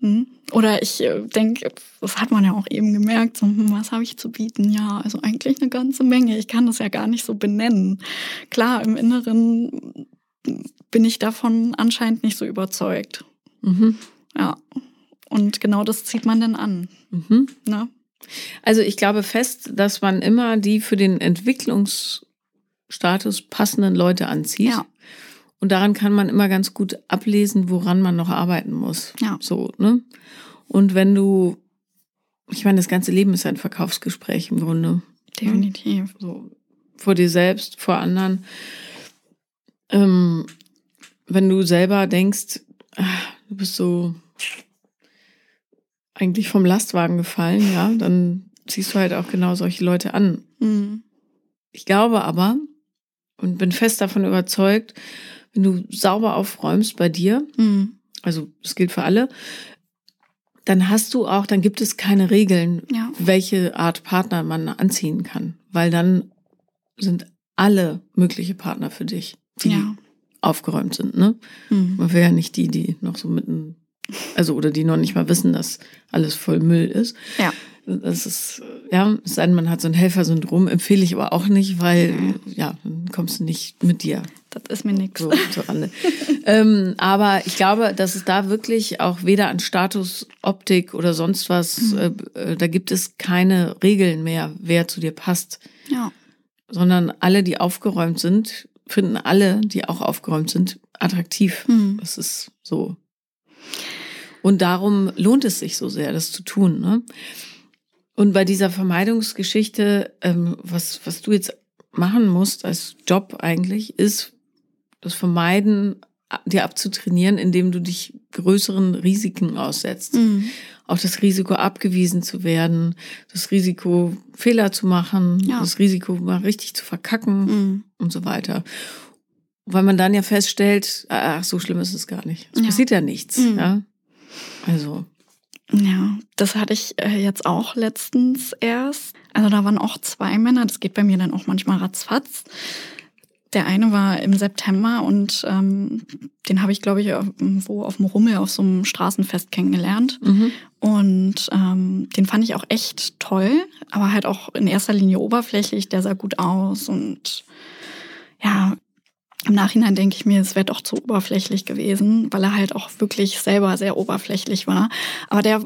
[SPEAKER 2] Hm? Oder ich äh, denke, das hat man ja auch eben gemerkt, so, hm, was habe ich zu bieten? Ja, also eigentlich eine ganze Menge. Ich kann das ja gar nicht so benennen. Klar, im Inneren bin ich davon anscheinend nicht so überzeugt.
[SPEAKER 1] Mhm.
[SPEAKER 2] Ja. Und genau das zieht man dann an.
[SPEAKER 1] Mhm.
[SPEAKER 2] Ne?
[SPEAKER 1] Also ich glaube fest, dass man immer die für den Entwicklungsstatus passenden Leute anzieht.
[SPEAKER 2] Ja.
[SPEAKER 1] Und daran kann man immer ganz gut ablesen, woran man noch arbeiten muss.
[SPEAKER 2] Ja.
[SPEAKER 1] So, ne? Und wenn du, ich meine, das ganze Leben ist ein Verkaufsgespräch im Grunde.
[SPEAKER 2] Definitiv.
[SPEAKER 1] So, vor dir selbst, vor anderen. Ähm, wenn du selber denkst, ah, du bist so eigentlich vom Lastwagen gefallen, ja, dann ziehst du halt auch genau solche Leute an.
[SPEAKER 2] Mhm.
[SPEAKER 1] Ich glaube aber und bin fest davon überzeugt, wenn du sauber aufräumst bei dir,
[SPEAKER 2] Mhm.
[SPEAKER 1] also das gilt für alle, dann hast du auch, dann gibt es keine Regeln,
[SPEAKER 2] Ja.
[SPEAKER 1] welche Art Partner man anziehen kann, weil dann sind alle mögliche Partner für dich, die
[SPEAKER 2] Ja.
[SPEAKER 1] aufgeräumt sind, ne?
[SPEAKER 2] Mhm.
[SPEAKER 1] Man will ja nicht die, die noch so mitten, also oder die noch nicht mal wissen, dass alles voll Müll ist.
[SPEAKER 2] Ja.
[SPEAKER 1] Das ist, ja, es sei denn, man hat so ein Helfersyndrom, empfehle ich aber auch nicht, weil,
[SPEAKER 2] Mhm.
[SPEAKER 1] ja, dann kommst du nicht mit dir
[SPEAKER 2] Das ist mir nichts.
[SPEAKER 1] so zurande. ähm, aber ich glaube, dass es da wirklich auch weder an Status, Optik oder sonst was, äh, äh, da gibt es keine Regeln mehr, wer zu dir passt,
[SPEAKER 2] Ja.
[SPEAKER 1] sondern alle, die aufgeräumt sind, finden alle, die auch aufgeräumt sind, attraktiv.
[SPEAKER 2] Mhm.
[SPEAKER 1] Das ist so. Und darum lohnt es sich so sehr, das zu tun. Ne? Und bei dieser Vermeidungsgeschichte, ähm, was, was du jetzt machen musst als Job eigentlich, ist das Vermeiden, dir abzutrainieren, indem du dich größeren Risiken aussetzt.
[SPEAKER 2] Mhm.
[SPEAKER 1] Auch das Risiko, abgewiesen zu werden, das Risiko, Fehler zu machen,
[SPEAKER 2] Ja.
[SPEAKER 1] das Risiko, mal richtig zu verkacken
[SPEAKER 2] Mhm.
[SPEAKER 1] und so weiter. Weil man dann ja feststellt, ach, so schlimm ist es gar nicht. Es
[SPEAKER 2] Ja.
[SPEAKER 1] passiert ja nichts.
[SPEAKER 2] Mhm.
[SPEAKER 1] Ja? Also,
[SPEAKER 2] Ja, das hatte ich äh, jetzt auch letztens erst. Also da waren auch zwei Männer. Das geht bei mir dann auch manchmal ratzfatz. Der eine war im September und ähm, den habe ich, glaube ich, irgendwo auf dem Rummel auf so einem Straßenfest kennengelernt.
[SPEAKER 1] mhm.
[SPEAKER 2] Und ähm, den fand ich auch echt toll, aber halt auch in erster Linie oberflächlich. Der sah gut aus und ja, im Nachhinein denke ich mir, es wäre doch zu oberflächlich gewesen, weil er halt auch wirklich selber sehr oberflächlich war. Aber der,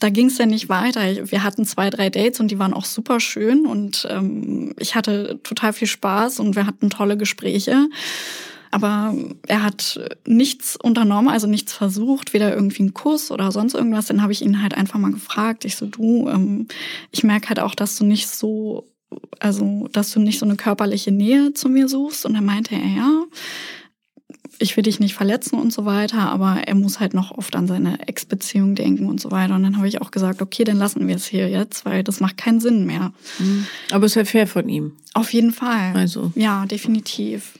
[SPEAKER 2] da ging es dann nicht weiter. Wir hatten zwei, drei Dates und die waren auch super schön und ähm, ich hatte total viel Spaß und wir hatten tolle Gespräche. Aber er hat nichts unternommen, also nichts versucht, weder irgendwie einen Kuss oder sonst irgendwas. Dann habe ich ihn halt einfach mal gefragt. Ich so, du, ähm, ich merke halt auch, dass du nicht so, also dass du nicht so eine körperliche Nähe zu mir suchst. Und dann meinte er, ja, ich will dich nicht verletzen und so weiter, aber er muss halt noch oft an seine Ex-Beziehung denken und so weiter. Und dann habe ich auch gesagt, okay, dann lassen wir es hier jetzt, weil das macht keinen Sinn mehr.
[SPEAKER 1] Mhm. Aber es ist ja fair von ihm.
[SPEAKER 2] Auf jeden Fall.
[SPEAKER 1] Also.
[SPEAKER 2] Ja, definitiv.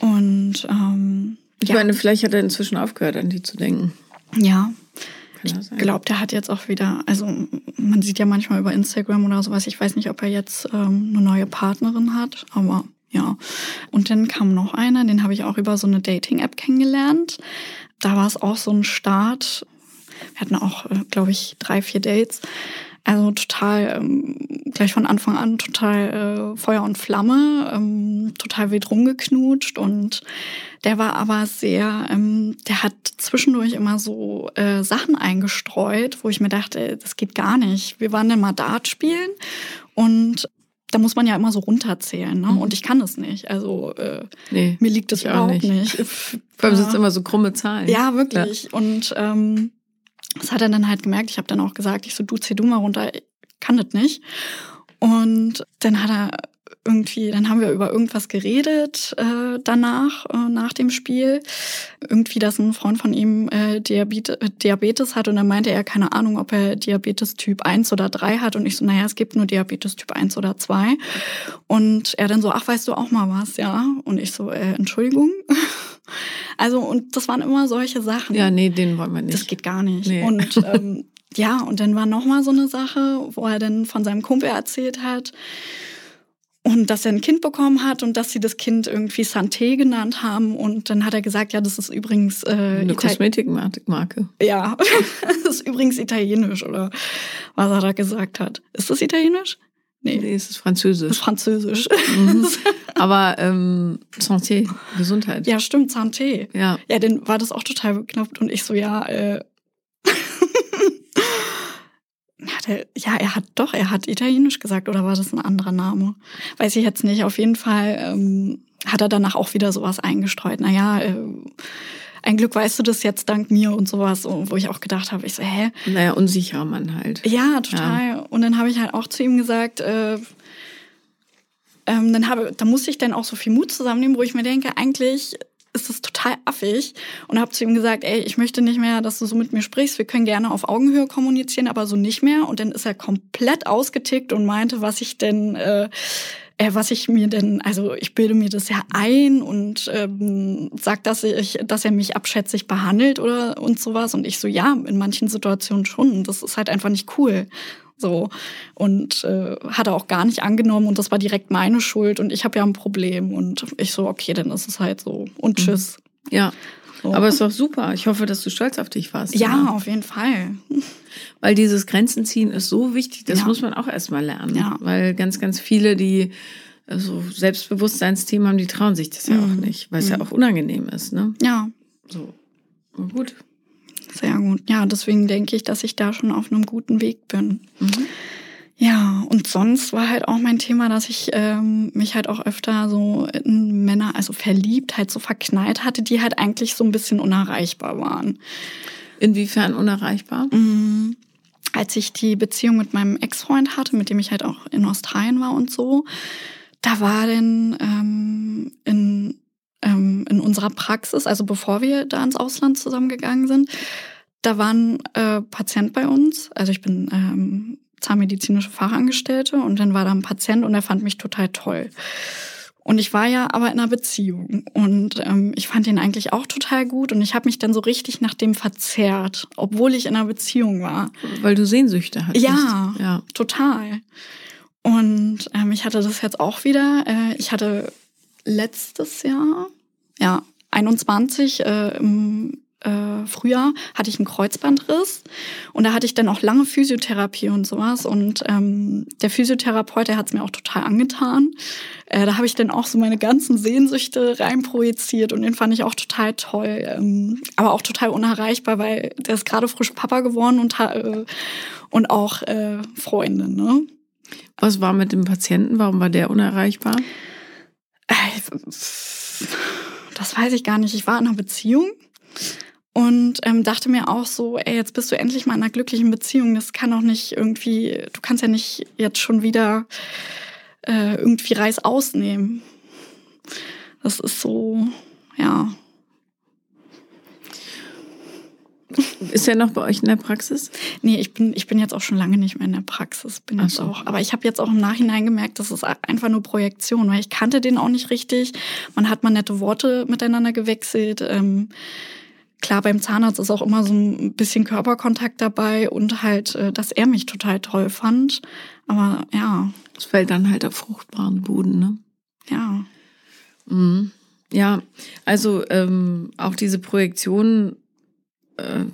[SPEAKER 2] Und ähm,
[SPEAKER 1] Ich
[SPEAKER 2] ja,
[SPEAKER 1] meine, vielleicht hat er inzwischen aufgehört, an die zu denken.
[SPEAKER 2] ja,
[SPEAKER 1] Kann
[SPEAKER 2] ich glaube, der hat jetzt auch wieder, also man sieht ja manchmal über Instagram oder sowas, ich weiß nicht, ob er jetzt ähm, eine neue Partnerin hat, aber ja. Und dann kam noch einer, den habe ich auch über so eine Dating-App kennengelernt. Da war es auch so ein Start. Wir hatten auch, äh, glaube ich, drei, vier Dates. Also total, ähm, gleich von Anfang an total äh, Feuer und Flamme, ähm, total wild rumgeknutscht und der war aber sehr, ähm, der hat zwischendurch immer so äh, Sachen eingestreut, wo ich mir dachte, das geht gar nicht. Wir waren dann mal Dart spielen und da muss man ja immer so runterzählen, ne?
[SPEAKER 1] Mhm.
[SPEAKER 2] Und ich kann das nicht. Also äh,
[SPEAKER 1] Nee.
[SPEAKER 2] mir liegt das überhaupt
[SPEAKER 1] nicht.
[SPEAKER 2] nicht.
[SPEAKER 1] Vor allem sind es immer so krumme Zahlen.
[SPEAKER 2] Ja, wirklich. Und ähm, das hat er dann halt gemerkt. Ich habe dann auch gesagt, ich so, du zieh du mal runter, ich kann das nicht. Und dann hat er irgendwie, dann haben wir über irgendwas geredet äh, danach, äh, nach dem Spiel. Irgendwie, dass ein Freund von ihm äh, Diabetes, äh, Diabetes hat und dann meinte er, keine Ahnung, ob er Diabetes Typ 1 oder 3 hat. Und ich so, naja, es gibt nur Diabetes Typ 1 oder 2. Und er dann so, ach, weißt du auch mal was, ja? Und ich so, äh, Entschuldigung. Also, und das waren immer solche Sachen.
[SPEAKER 1] Ja, nee, den wollen wir nicht.
[SPEAKER 2] Das geht gar nicht. Nee. Und ähm, ja, und dann war noch mal so eine Sache, wo er dann von seinem Kumpel erzählt hat, und dass er ein Kind bekommen hat und dass sie das Kind irgendwie Santé genannt haben. Und dann hat er gesagt, ja, das ist übrigens äh,
[SPEAKER 1] eine Kosmetikmarke.
[SPEAKER 2] Ja, das ist übrigens italienisch oder was er da gesagt hat. Ist das italienisch?
[SPEAKER 1] Nee, nee es ist französisch.
[SPEAKER 2] Ist französisch.
[SPEAKER 1] Mhm. Aber ähm, Santé, Gesundheit.
[SPEAKER 2] Ja, stimmt, Santé.
[SPEAKER 1] Ja.
[SPEAKER 2] Ja, dann war das auch total beknopft und ich so, ja, äh, er, ja, er hat doch, er hat Italienisch gesagt oder war das ein anderer Name? Weiß ich jetzt nicht. Auf jeden Fall ähm, hat er danach auch wieder sowas eingestreut. Naja, äh, ein Glück weißt du das jetzt dank mir und sowas, wo ich auch gedacht habe, ich so, hä?
[SPEAKER 1] Naja, unsicherer Mann halt.
[SPEAKER 2] Ja, total. Ja. Und dann habe ich halt auch zu ihm gesagt, äh, ähm, dann habe, da muss ich dann auch so viel Mut zusammennehmen, wo ich mir denke, eigentlich ist das total affig und habe zu ihm gesagt, ey, ich möchte nicht mehr, dass du so mit mir sprichst. Wir können gerne auf Augenhöhe kommunizieren, aber so nicht mehr. Und dann ist er komplett ausgetickt und meinte, was ich denn, äh, äh, was ich mir denn, also ich bilde mir das ja ein und ähm, sagt, dass ich, dass er mich abschätzig behandelt oder und sowas. Und ich so, ja, in manchen Situationen schon. Das ist halt einfach nicht cool. So. Und äh, hat er auch gar nicht angenommen und das war direkt meine Schuld und ich habe ja ein Problem. Und ich so, okay, dann ist es halt so. Und mhm. tschüss.
[SPEAKER 1] Ja. So. Aber es ist doch super. Ich hoffe, dass du stolz auf dich warst.
[SPEAKER 2] Ja, ja. auf jeden Fall.
[SPEAKER 1] Weil dieses Grenzen ziehen ist so wichtig, das ja. muss man auch erstmal lernen. Ja. Weil ganz, ganz viele, die so Selbstbewusstseinsthemen haben, die trauen sich das ja mhm. auch nicht, weil es mhm. ja auch unangenehm ist. Ne?
[SPEAKER 2] Ja.
[SPEAKER 1] So. gut.
[SPEAKER 2] Sehr gut. Ja, deswegen denke ich, dass ich da schon auf einem guten Weg bin. Mhm. Ja, und sonst war halt auch mein Thema, dass ich ähm, mich halt auch öfter so in Männer, also verliebt, halt so verknallt hatte, die halt eigentlich so ein bisschen unerreichbar waren.
[SPEAKER 1] Inwiefern unerreichbar?
[SPEAKER 2] Mhm. Als ich die Beziehung mit meinem Ex-Freund hatte, mit dem ich halt auch in Australien war und so, da war denn ähm, in ähm, in unserer Praxis, also bevor wir da ins Ausland zusammengegangen sind, da war ein äh, Patient bei uns. Also ich bin ähm, zahnmedizinische Fachangestellte und dann war da ein Patient und er fand mich total toll. Und ich war ja aber in einer Beziehung und ähm, ich fand ihn eigentlich auch total gut und ich habe mich dann so richtig nach dem verzerrt, obwohl ich in einer Beziehung war.
[SPEAKER 1] Weil du Sehnsüchte hattest.
[SPEAKER 2] Ja, ja. total. Und ähm, ich hatte das jetzt auch wieder. Äh, ich hatte letztes Jahr, ja, 21 äh, im äh, Frühjahr hatte ich einen Kreuzbandriss und da hatte ich dann auch lange Physiotherapie und sowas und ähm, der Physiotherapeut, der hat es mir auch total angetan. Äh, da habe ich dann auch so meine ganzen Sehnsüchte reinprojiziert und den fand ich auch total toll, ähm, aber auch total unerreichbar, weil der ist gerade frisch Papa geworden und, äh, und auch äh, Freundin. Ne?
[SPEAKER 1] Was war mit dem Patienten? Warum war der unerreichbar?
[SPEAKER 2] das weiß ich gar nicht. Ich war in einer Beziehung und ähm, dachte mir auch so, ey, jetzt bist du endlich mal in einer glücklichen Beziehung. Das kann doch nicht irgendwie, du kannst ja nicht jetzt schon wieder äh, irgendwie Reis ausnehmen. Das ist so, ja.
[SPEAKER 1] Ist er noch bei euch in der Praxis?
[SPEAKER 2] Nee, ich bin, ich bin jetzt auch schon lange nicht mehr in der Praxis. Bin jetzt so. auch. Aber ich habe jetzt auch im Nachhinein gemerkt, das ist einfach nur Projektion, weil ich kannte den auch nicht richtig. Man hat mal nette Worte miteinander gewechselt. Ähm, klar, beim Zahnarzt ist auch immer so ein bisschen Körperkontakt dabei und halt, äh, dass er mich total toll fand. Aber ja.
[SPEAKER 1] Es fällt dann halt auf fruchtbaren Boden, ne?
[SPEAKER 2] Ja.
[SPEAKER 1] Mhm. Ja, also ähm, auch diese Projektion äh,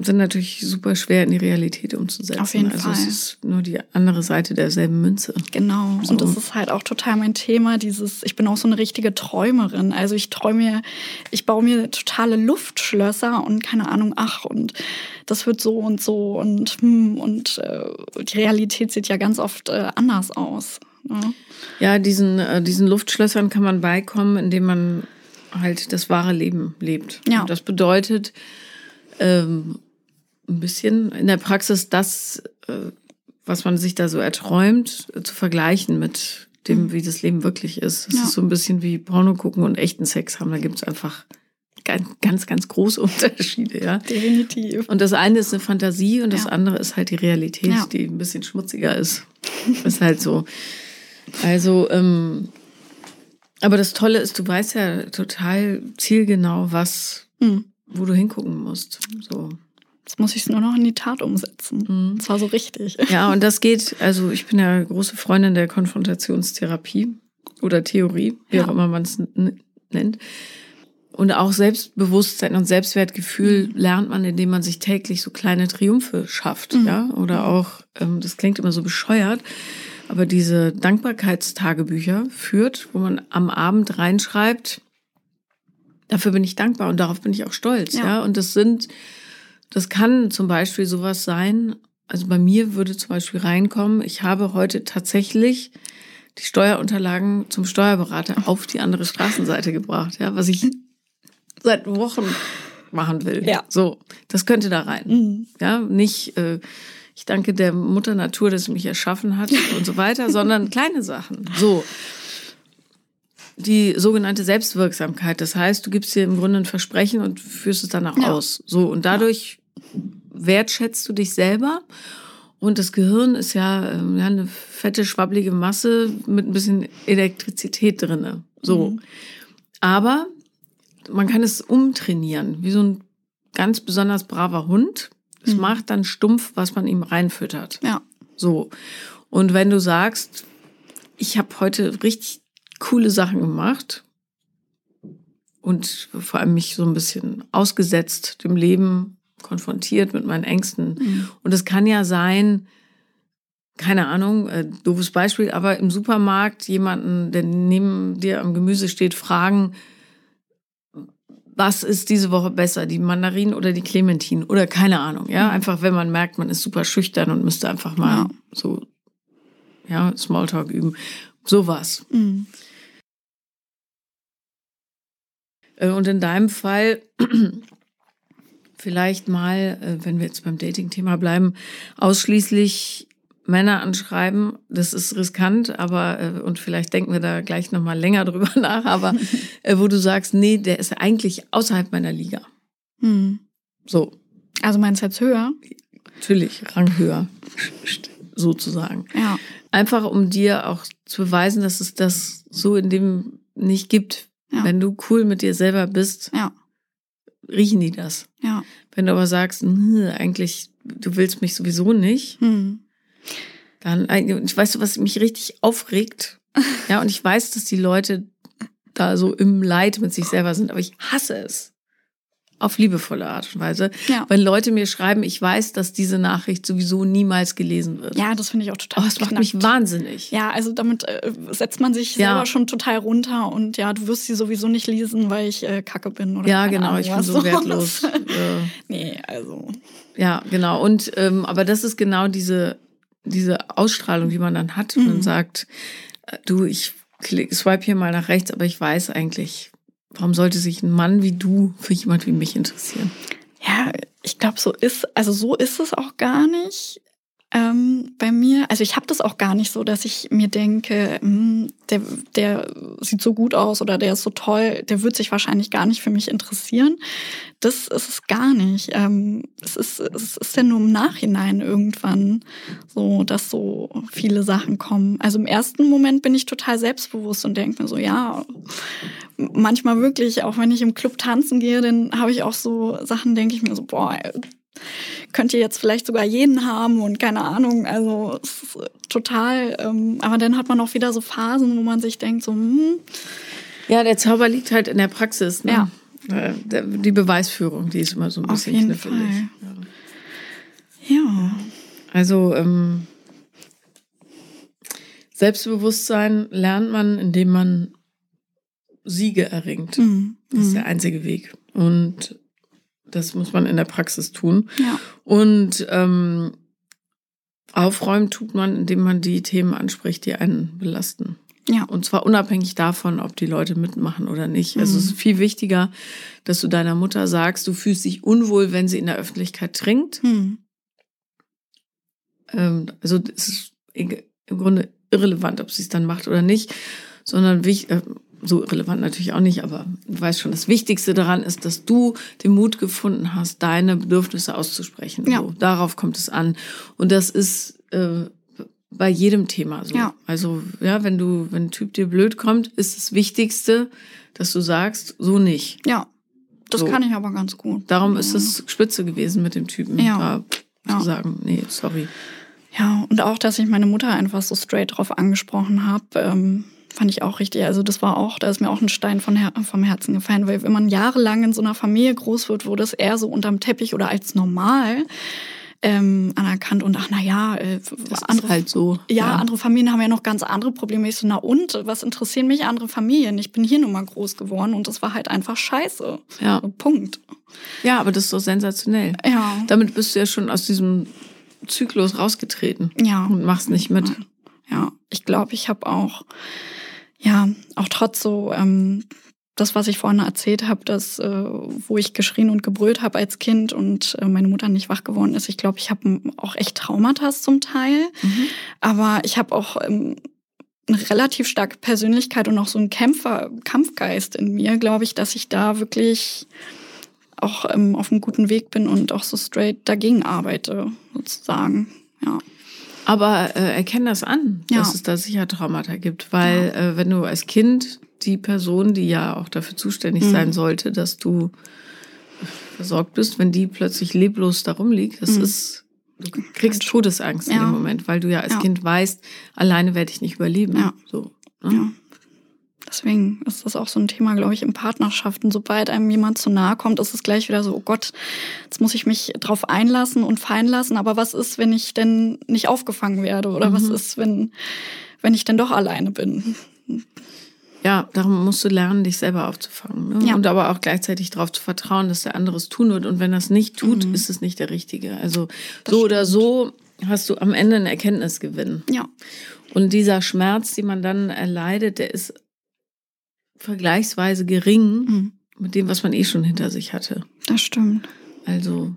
[SPEAKER 1] sind natürlich super schwer in die Realität umzusetzen.
[SPEAKER 2] Auf jeden
[SPEAKER 1] also
[SPEAKER 2] Fall.
[SPEAKER 1] es ist nur die andere Seite derselben Münze.
[SPEAKER 2] Genau. So. Und das ist halt auch total mein Thema, dieses, ich bin auch so eine richtige Träumerin. Also ich träume, ich baue mir totale Luftschlösser und keine Ahnung, ach, und das wird so und so und hm, und äh, die Realität sieht ja ganz oft äh, anders aus. Ne?
[SPEAKER 1] Ja, diesen, äh, diesen Luftschlössern kann man beikommen, indem man halt das wahre Leben lebt.
[SPEAKER 2] Ja.
[SPEAKER 1] Und das bedeutet, ähm, ein bisschen in der Praxis das, äh, was man sich da so erträumt, äh, zu vergleichen mit dem, wie das Leben wirklich ist. Es
[SPEAKER 2] Ja.
[SPEAKER 1] ist so ein bisschen wie Porno gucken und echten Sex haben. Da gibt es einfach ganz, ganz, ganz große Unterschiede, ja.
[SPEAKER 2] Definitiv.
[SPEAKER 1] Und das eine ist eine Fantasie und das
[SPEAKER 2] Ja.
[SPEAKER 1] andere ist halt die Realität,
[SPEAKER 2] Ja.
[SPEAKER 1] die ein bisschen schmutziger ist. ist halt so. Also, ähm, aber das Tolle ist, du weißt ja total zielgenau, was,
[SPEAKER 2] Hm.
[SPEAKER 1] wo du hingucken musst. So.
[SPEAKER 2] Jetzt muss ich es nur noch in die Tat umsetzen.
[SPEAKER 1] Mhm.
[SPEAKER 2] Und zwar so richtig.
[SPEAKER 1] Ja, und das geht, also ich bin ja große Freundin der Konfrontationstherapie oder Theorie, wie
[SPEAKER 2] Ja.
[SPEAKER 1] auch immer man es nennt. Und auch Selbstbewusstsein und Selbstwertgefühl lernt man, indem man sich täglich so kleine Triumphe schafft,
[SPEAKER 2] Mhm.
[SPEAKER 1] ja. Oder auch, ähm, das klingt immer so bescheuert, aber diese Dankbarkeitstagebücher führt, wo man am Abend reinschreibt, dafür bin ich dankbar und darauf bin ich auch stolz,
[SPEAKER 2] Ja.
[SPEAKER 1] ja. Und das sind, das kann zum Beispiel sowas sein. Also bei mir würde zum Beispiel reinkommen, ich habe heute tatsächlich die Steuerunterlagen zum Steuerberater auf die andere Straßenseite gebracht, ja, was ich seit Wochen machen will.
[SPEAKER 2] Ja.
[SPEAKER 1] So, das könnte da rein.
[SPEAKER 2] Mhm.
[SPEAKER 1] Ja, nicht, äh, ich danke der Mutter Natur, dass sie mich erschaffen hat und so weiter, sondern kleine Sachen. So. Die sogenannte Selbstwirksamkeit. Das heißt, du gibst dir im Grunde ein Versprechen und führst es danach
[SPEAKER 2] Ja.
[SPEAKER 1] aus. So. Und dadurch wertschätzt du dich selber. Und das Gehirn ist ja, ähm, ja eine fette, schwabbelige Masse mit ein bisschen Elektrizität drinne. So.
[SPEAKER 2] Mhm.
[SPEAKER 1] Aber man kann es umtrainieren, wie so ein ganz besonders braver Hund. Es
[SPEAKER 2] Mhm.
[SPEAKER 1] macht dann stumpf, was man ihm reinfüttert.
[SPEAKER 2] Ja.
[SPEAKER 1] So. Und wenn du sagst, ich habe heute richtig coole Sachen gemacht und vor allem mich so ein bisschen ausgesetzt dem Leben, konfrontiert mit meinen Ängsten.
[SPEAKER 2] Mhm.
[SPEAKER 1] Und es kann ja sein, keine Ahnung, äh, doofes Beispiel, aber im Supermarkt jemanden, der neben dir am Gemüse steht, fragen, was ist diese Woche besser, die Mandarinen oder die Clementinen oder keine Ahnung, ja,
[SPEAKER 2] Mhm.
[SPEAKER 1] einfach wenn man merkt, man ist super schüchtern und müsste einfach mal
[SPEAKER 2] Ja.
[SPEAKER 1] so, ja, Smalltalk üben, sowas.
[SPEAKER 2] Mhm.
[SPEAKER 1] Äh, Und in deinem Fall vielleicht mal, äh, wenn wir jetzt beim Dating-Thema bleiben, ausschließlich Männer anschreiben. Das ist riskant, aber äh, und vielleicht denken wir da gleich noch mal länger drüber nach. Aber äh, wo du sagst, nee, der ist eigentlich außerhalb meiner Liga.
[SPEAKER 2] Mhm.
[SPEAKER 1] So,
[SPEAKER 2] Also meinst du jetzt höher?
[SPEAKER 1] natürlich Rang höher, sozusagen.
[SPEAKER 2] Ja.
[SPEAKER 1] Einfach um dir auch zu beweisen, dass es das so in dem nicht gibt.
[SPEAKER 2] Ja.
[SPEAKER 1] Wenn du cool mit dir selber bist,
[SPEAKER 2] Ja.
[SPEAKER 1] Riechen die das.
[SPEAKER 2] Ja.
[SPEAKER 1] Wenn du aber sagst, "Hm, eigentlich, du willst mich sowieso nicht,
[SPEAKER 2] Mhm.
[SPEAKER 1] dann, ich weißt du, was mich richtig aufregt? Ja, und ich weiß, dass die Leute da so im Leid mit sich selber sind, aber ich hasse es. Auf liebevolle Art und Weise.
[SPEAKER 2] Ja.
[SPEAKER 1] Wenn Leute mir schreiben, ich weiß, dass diese Nachricht sowieso niemals gelesen wird.
[SPEAKER 2] Ja, das finde ich auch total
[SPEAKER 1] Oh, es macht mich wahnsinnig.
[SPEAKER 2] Ja, also damit äh, setzt man sich
[SPEAKER 1] Ja.
[SPEAKER 2] selber schon total runter und ja, du wirst sie sowieso nicht lesen, weil ich äh, kacke bin oder
[SPEAKER 1] Ja, genau,
[SPEAKER 2] Ahnung
[SPEAKER 1] ich bin so wertlos. Äh,
[SPEAKER 2] nee, also.
[SPEAKER 1] Ja, genau. Und ähm, aber das ist genau diese diese Ausstrahlung, die man dann hat. Man
[SPEAKER 2] Mhm.
[SPEAKER 1] sagt, äh, du, ich klick, swipe hier mal nach rechts, aber ich weiß eigentlich, warum sollte sich ein Mann wie du für jemand wie mich interessieren?
[SPEAKER 2] Ja, ich glaube, so ist, also so ist es auch gar nicht ähm, bei mir. Also ich habe das auch gar nicht so, dass ich mir denke, hm, der, der sieht so gut aus oder der ist so toll, der wird sich wahrscheinlich gar nicht für mich interessieren. Das ist es gar nicht. Ähm, es, ist, es ist ja nur im Nachhinein irgendwann so, dass so viele Sachen kommen. Also im ersten Moment bin ich total selbstbewusst und denke mir so, ja, manchmal wirklich, auch wenn ich im Club tanzen gehe, dann habe ich auch so Sachen, denke ich mir so, boah, könnt ihr jetzt vielleicht sogar jeden haben und keine Ahnung, also es ist total, ähm, aber dann hat man auch wieder so Phasen, wo man sich denkt so, hm,
[SPEAKER 1] Ja, der Zauber liegt halt in der Praxis. Ne?
[SPEAKER 2] Ja.
[SPEAKER 1] Äh, Die Beweisführung, die ist immer so ein
[SPEAKER 2] Auf
[SPEAKER 1] bisschen
[SPEAKER 2] jeden
[SPEAKER 1] knifflig.
[SPEAKER 2] Fall.
[SPEAKER 1] Ja.
[SPEAKER 2] ja,
[SPEAKER 1] Also ähm, Selbstbewusstsein lernt man, indem man Siege erringt.
[SPEAKER 2] mhm.
[SPEAKER 1] Das ist
[SPEAKER 2] Mhm.
[SPEAKER 1] der einzige Weg. Und das muss man in der Praxis tun.
[SPEAKER 2] ja,
[SPEAKER 1] Und ähm, aufräumen tut man, indem man die Themen anspricht, die einen belasten.
[SPEAKER 2] ja,
[SPEAKER 1] Und zwar unabhängig davon, ob die Leute mitmachen oder nicht. Also
[SPEAKER 2] Mhm.
[SPEAKER 1] es ist viel wichtiger, dass du deiner Mutter sagst, du fühlst dich unwohl, wenn sie in der Öffentlichkeit trinkt.
[SPEAKER 2] hm.
[SPEAKER 1] Ähm, also es ist im Grunde irrelevant, ob sie es dann macht oder nicht, sondern wichtig, äh, so relevant natürlich auch nicht, aber du weißt schon, das Wichtigste daran ist, dass du den Mut gefunden hast, deine Bedürfnisse auszusprechen.
[SPEAKER 2] Ja.
[SPEAKER 1] So, darauf kommt es an. Und das ist äh, bei jedem Thema so.
[SPEAKER 2] Ja.
[SPEAKER 1] Also, ja, wenn du, wenn ein Typ dir blöd kommt, ist das Wichtigste, dass du sagst, so nicht.
[SPEAKER 2] Ja, das
[SPEAKER 1] So.
[SPEAKER 2] kann ich aber ganz gut.
[SPEAKER 1] Darum ist es spitze gewesen mit dem Typen,
[SPEAKER 2] Ja.
[SPEAKER 1] da
[SPEAKER 2] Ja.
[SPEAKER 1] zu sagen, nee, sorry.
[SPEAKER 2] Ja, und auch, dass ich meine Mutter einfach so straight drauf angesprochen habe, ähm, fand ich auch richtig. Also das war auch, da ist mir auch ein Stein von Her vom Herzen gefallen, weil wenn man jahrelang in so einer Familie groß wird, wo das eher so unterm Teppich oder als normal ähm, anerkannt und ach na ja, äh, andere
[SPEAKER 1] ist halt so.
[SPEAKER 2] Ja, andere Familien haben ja noch ganz andere Probleme. Ich so, na und, was interessieren mich andere Familien? Ich bin hier nun mal groß geworden und das war halt einfach scheiße.
[SPEAKER 1] Ja.
[SPEAKER 2] So, Punkt.
[SPEAKER 1] Ja, aber das ist so sensationell.
[SPEAKER 2] Ja.
[SPEAKER 1] Damit bist du ja schon aus diesem Zyklus rausgetreten
[SPEAKER 2] Ja.
[SPEAKER 1] und machst nicht mit.
[SPEAKER 2] Ja, ich glaube, ich habe auch, ja, auch trotz so ähm, das, was ich vorhin erzählt habe, dass äh, wo ich geschrien und gebrüllt habe als Kind und äh, meine Mutter nicht wach geworden ist. Ich glaube, ich habe auch echt Traumata zum Teil,
[SPEAKER 1] Mhm.
[SPEAKER 2] aber ich habe auch ähm, eine relativ starke Persönlichkeit und auch so einen Kämpfer, Kampfgeist in mir, glaube ich, dass ich da wirklich auch ähm, auf einem guten Weg bin und auch so straight dagegen arbeite, sozusagen. Ja.
[SPEAKER 1] Aber äh, erkenn das an,
[SPEAKER 2] Ja.
[SPEAKER 1] dass es da sicher Traumata gibt. Weil äh, wenn du als Kind die Person, die ja auch dafür zuständig
[SPEAKER 2] Mhm.
[SPEAKER 1] sein sollte, dass du versorgt bist, wenn die plötzlich leblos da rumliegt, das
[SPEAKER 2] Mhm.
[SPEAKER 1] ist, du kriegst Todesangst in
[SPEAKER 2] Ja.
[SPEAKER 1] dem Moment, weil du ja als
[SPEAKER 2] Ja.
[SPEAKER 1] Kind weißt, alleine werde ich nicht überleben.
[SPEAKER 2] Ja.
[SPEAKER 1] So, ne?
[SPEAKER 2] Deswegen ist das auch so ein Thema, glaube ich, in Partnerschaften. Sobald einem jemand zu nahe kommt, ist es gleich wieder so, oh Gott, jetzt muss ich mich drauf einlassen und fallen lassen. Aber was ist, wenn ich denn nicht aufgefangen werde? Oder was
[SPEAKER 1] Mhm.
[SPEAKER 2] ist, wenn, wenn ich denn doch alleine bin?
[SPEAKER 1] Ja, darum musst du lernen, dich selber aufzufangen. Ne?
[SPEAKER 2] Ja.
[SPEAKER 1] Und aber auch gleichzeitig darauf zu vertrauen, dass der andere es tun wird. Und wenn er es nicht tut,
[SPEAKER 2] Mhm.
[SPEAKER 1] ist es nicht der Richtige. Also
[SPEAKER 2] Das
[SPEAKER 1] so oder so hast du am Ende einen Erkenntnisgewinn.
[SPEAKER 2] Ja,
[SPEAKER 1] Und dieser Schmerz, den man dann erleidet, der ist vergleichsweise gering
[SPEAKER 2] mhm.
[SPEAKER 1] mit dem, was man eh schon hinter sich hatte.
[SPEAKER 2] das stimmt.
[SPEAKER 1] Also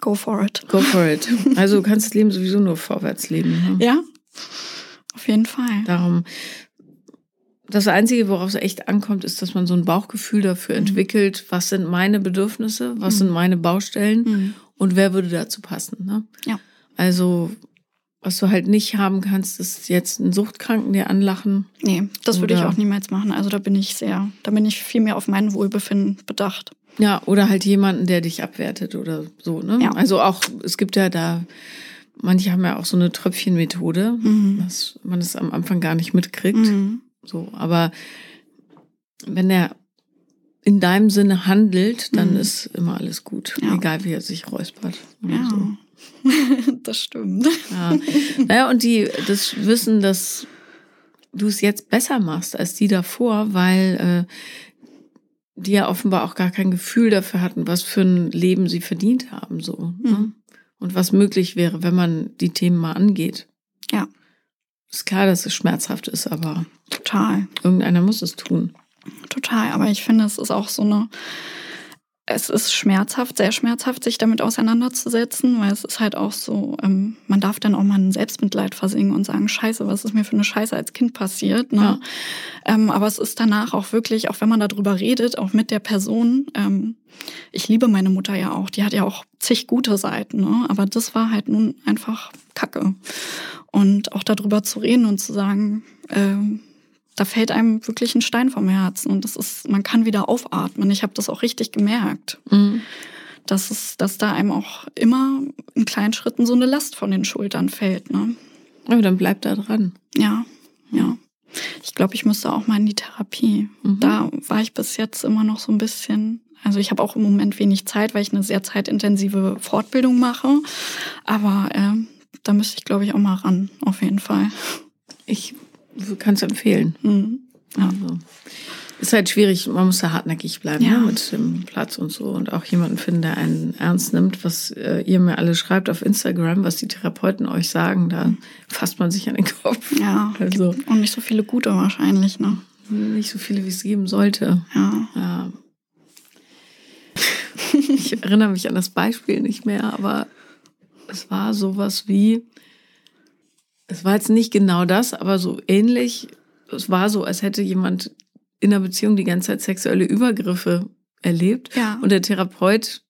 [SPEAKER 2] Go for it.
[SPEAKER 1] go for it. Also du kannst das Leben sowieso nur vorwärts leben. Ne?
[SPEAKER 2] Ja, auf jeden Fall.
[SPEAKER 1] Darum, das Einzige, worauf es echt ankommt, ist, dass man so ein Bauchgefühl dafür entwickelt, was sind meine Bedürfnisse, was
[SPEAKER 2] Mhm.
[SPEAKER 1] sind meine Baustellen
[SPEAKER 2] Mhm.
[SPEAKER 1] und wer würde dazu passen. Ne?
[SPEAKER 2] Ja.
[SPEAKER 1] Also, was du halt nicht haben kannst, ist jetzt einen Suchtkranken dir anlachen.
[SPEAKER 2] Nee, das würde ich auch niemals machen. Also da bin ich sehr, da bin ich viel mehr auf mein Wohlbefinden bedacht.
[SPEAKER 1] Ja, oder halt jemanden, der dich abwertet oder so. Ne?
[SPEAKER 2] Ja.
[SPEAKER 1] Also auch, es gibt ja da, manche haben ja auch so eine Tröpfchenmethode,
[SPEAKER 2] Mhm.
[SPEAKER 1] dass man es am Anfang gar nicht mitkriegt.
[SPEAKER 2] Mhm.
[SPEAKER 1] So, aber wenn er in deinem Sinne handelt, dann
[SPEAKER 2] Mhm.
[SPEAKER 1] ist immer alles gut.
[SPEAKER 2] Ja.
[SPEAKER 1] Egal wie er sich räuspert.
[SPEAKER 2] Ja,
[SPEAKER 1] So.
[SPEAKER 2] das stimmt.
[SPEAKER 1] Ja. naja, und die, das Wissen, dass du es jetzt besser machst als die davor, weil äh, die ja offenbar auch gar kein Gefühl dafür hatten, was für ein Leben sie verdient haben, so. Ne?
[SPEAKER 2] Mhm.
[SPEAKER 1] Und was möglich wäre, wenn man die Themen mal angeht.
[SPEAKER 2] Ja.
[SPEAKER 1] Ist klar, dass es schmerzhaft ist, aber
[SPEAKER 2] Total.
[SPEAKER 1] irgendeiner muss es tun.
[SPEAKER 2] Total, aber ich finde, es ist auch so eine, es ist schmerzhaft, sehr schmerzhaft, sich damit auseinanderzusetzen, weil es ist halt auch so, ähm, man darf dann auch mal in Selbstmitleid versinken und sagen, scheiße, was ist mir für eine Scheiße als Kind passiert. Ne?
[SPEAKER 1] Ja.
[SPEAKER 2] Ähm, aber es ist danach auch wirklich, auch wenn man darüber redet, auch mit der Person, ähm, ich liebe meine Mutter ja auch, die hat ja auch zig gute Seiten, ne? aber das war halt nun einfach Kacke. Und auch darüber zu reden und zu sagen, ähm, da fällt einem wirklich ein Stein vom Herzen und das ist, man kann wieder aufatmen. Ich habe das auch richtig gemerkt,
[SPEAKER 1] Mhm.
[SPEAKER 2] dass es, dass da einem auch immer in kleinen Schritten so eine Last von den Schultern fällt. Ne?
[SPEAKER 1] Aber dann bleib da dran.
[SPEAKER 2] Ja, ja. Ich glaube, ich müsste auch mal in die Therapie.
[SPEAKER 1] Mhm.
[SPEAKER 2] Da war ich bis jetzt immer noch so ein bisschen. Also ich habe auch im Moment wenig Zeit, weil ich eine sehr zeitintensive Fortbildung mache. Aber ähm, da müsste ich, glaube ich, auch mal ran, auf jeden Fall.
[SPEAKER 1] Ich kann es empfehlen.
[SPEAKER 2] Mhm.
[SPEAKER 1] Also, ist halt schwierig, man muss da hartnäckig bleiben
[SPEAKER 2] Ja.
[SPEAKER 1] ne, mit dem Platz und so und auch jemanden finden, der einen ernst nimmt, was äh, ihr mir alle schreibt auf Instagram, was die Therapeuten euch sagen, da fasst man sich an den Kopf.
[SPEAKER 2] Ja,
[SPEAKER 1] Also
[SPEAKER 2] und nicht so viele gute wahrscheinlich, ne?
[SPEAKER 1] nicht so viele, wie es geben sollte.
[SPEAKER 2] Ja.
[SPEAKER 1] Ja. Ich erinnere mich an das Beispiel nicht mehr, aber es war sowas wie, Es war jetzt nicht genau das, aber so ähnlich. Es war so, als hätte jemand in einer Beziehung die ganze Zeit sexuelle Übergriffe erlebt.
[SPEAKER 2] Ja.
[SPEAKER 1] Und der Therapeut,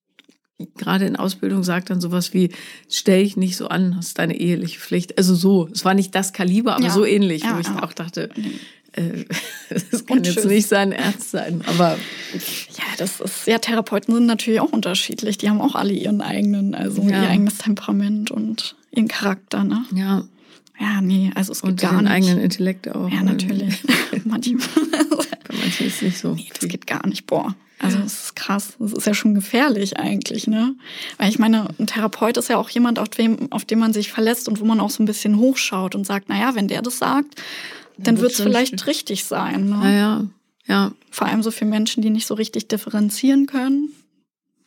[SPEAKER 1] gerade in Ausbildung, sagt dann sowas wie, stell dich nicht so an, das ist deine eheliche Pflicht. Also so, es war nicht das Kaliber, aber
[SPEAKER 2] Ja.
[SPEAKER 1] so ähnlich,
[SPEAKER 2] Ja,
[SPEAKER 1] wo ich auch dachte, äh, das kann jetzt nicht sein Ernst sein. Aber
[SPEAKER 2] Ja, das ist, ja, Therapeuten sind natürlich auch unterschiedlich. Die haben auch alle ihren eigenen, also ihr eigenes Temperament und ihren Charakter, ne?
[SPEAKER 1] ja,
[SPEAKER 2] Ja, nee, also es geht
[SPEAKER 1] und
[SPEAKER 2] gar nicht.
[SPEAKER 1] eigenen Intellekt auch.
[SPEAKER 2] ja, natürlich. Manchmal.
[SPEAKER 1] Bei manchen ist es nicht so.
[SPEAKER 2] Nee, das geht gar nicht. Boah. Also es ist krass. Das ist ja schon gefährlich eigentlich, ne? Weil ich meine, ein Therapeut ist ja auch jemand, auf dem, auf den man sich verlässt und wo man auch so ein bisschen hochschaut und sagt, naja, wenn der das sagt, dann
[SPEAKER 1] wird's
[SPEAKER 2] wird es vielleicht richtig sein. Ne?
[SPEAKER 1] Ja, ja, ja,
[SPEAKER 2] Vor allem so für Menschen, die nicht so richtig differenzieren können.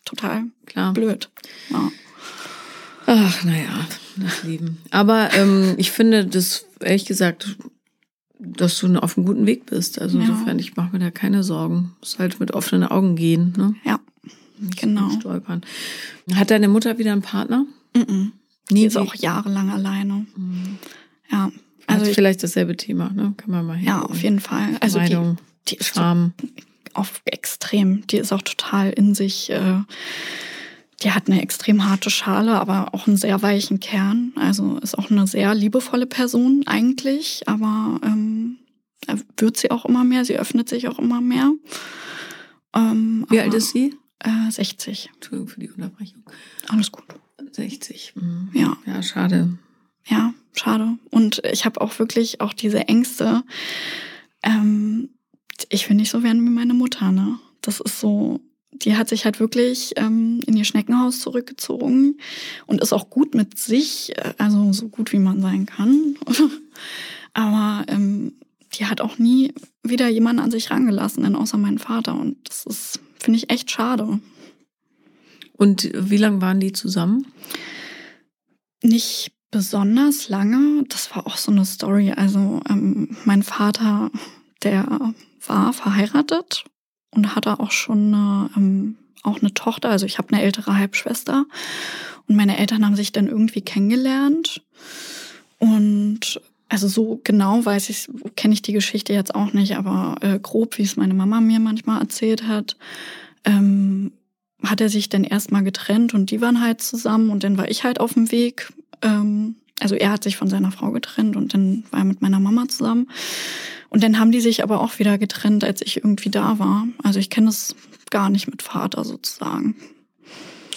[SPEAKER 2] Total
[SPEAKER 1] klar.
[SPEAKER 2] blöd. Ja.
[SPEAKER 1] Ach, naja, das Leben. Aber ähm, ich finde das, ehrlich gesagt, dass du auf einem guten Weg bist. Also
[SPEAKER 2] Ja.
[SPEAKER 1] insofern, ich mache mir da keine Sorgen. Muss halt mit offenen Augen gehen, ne?
[SPEAKER 2] ja.
[SPEAKER 1] Nicht
[SPEAKER 2] Genau.
[SPEAKER 1] Stolpern. Hat deine Mutter wieder einen Partner?
[SPEAKER 2] Mhm.
[SPEAKER 1] Nie
[SPEAKER 2] ist auch jahrelang alleine. Ja.
[SPEAKER 1] Also
[SPEAKER 2] Also ich,
[SPEAKER 1] vielleicht dasselbe Thema, ne? Kann man mal
[SPEAKER 2] ja, auf jeden Fall. Also die, die ist
[SPEAKER 1] Scham.
[SPEAKER 2] auf extrem. Die ist auch total in sich. Äh, die hat eine extrem harte Schale, aber auch einen sehr weichen Kern. Also ist auch eine sehr liebevolle Person eigentlich, aber ähm, er wird sie auch immer mehr. Sie öffnet sich auch immer mehr. Ähm,
[SPEAKER 1] Wie alt ist sie?
[SPEAKER 2] Äh, 60.
[SPEAKER 1] Entschuldigung für die Unterbrechung.
[SPEAKER 2] Alles gut.
[SPEAKER 1] 60. Mhm.
[SPEAKER 2] Ja.
[SPEAKER 1] Ja, schade.
[SPEAKER 2] Ja, schade. Und ich habe auch wirklich auch diese Ängste. Ähm, ich will nicht so werden wie meine Mutter, ne? Das ist so, die hat sich halt wirklich ähm, in ihr Schneckenhaus zurückgezogen und ist auch gut mit sich, äh, also so gut wie man sein kann. Aber ähm, die hat auch nie wieder jemanden an sich rangelassen, denn außer meinen Vater. Und das ist, finde ich, echt schade.
[SPEAKER 1] Und wie lange waren die zusammen?
[SPEAKER 2] Nicht besonders lange. Das war auch so eine Story. Also ähm, mein Vater, der war verheiratet und hatte auch schon eine, ähm, auch eine Tochter. Also ich habe eine ältere Halbschwester. Und meine Eltern haben sich dann irgendwie kennengelernt. Und also so genau weiß ich, kenne ich die Geschichte jetzt auch nicht, aber äh, grob, wie es meine Mama mir manchmal erzählt hat, ähm, hat er sich dann erstmal getrennt und die waren halt zusammen und dann war ich halt auf dem Weg. Ähm, also er hat sich von seiner Frau getrennt und dann war er mit meiner Mama zusammen. Und dann haben die sich aber auch wieder getrennt, als ich irgendwie da war. Also ich kenne das gar nicht mit Vater sozusagen.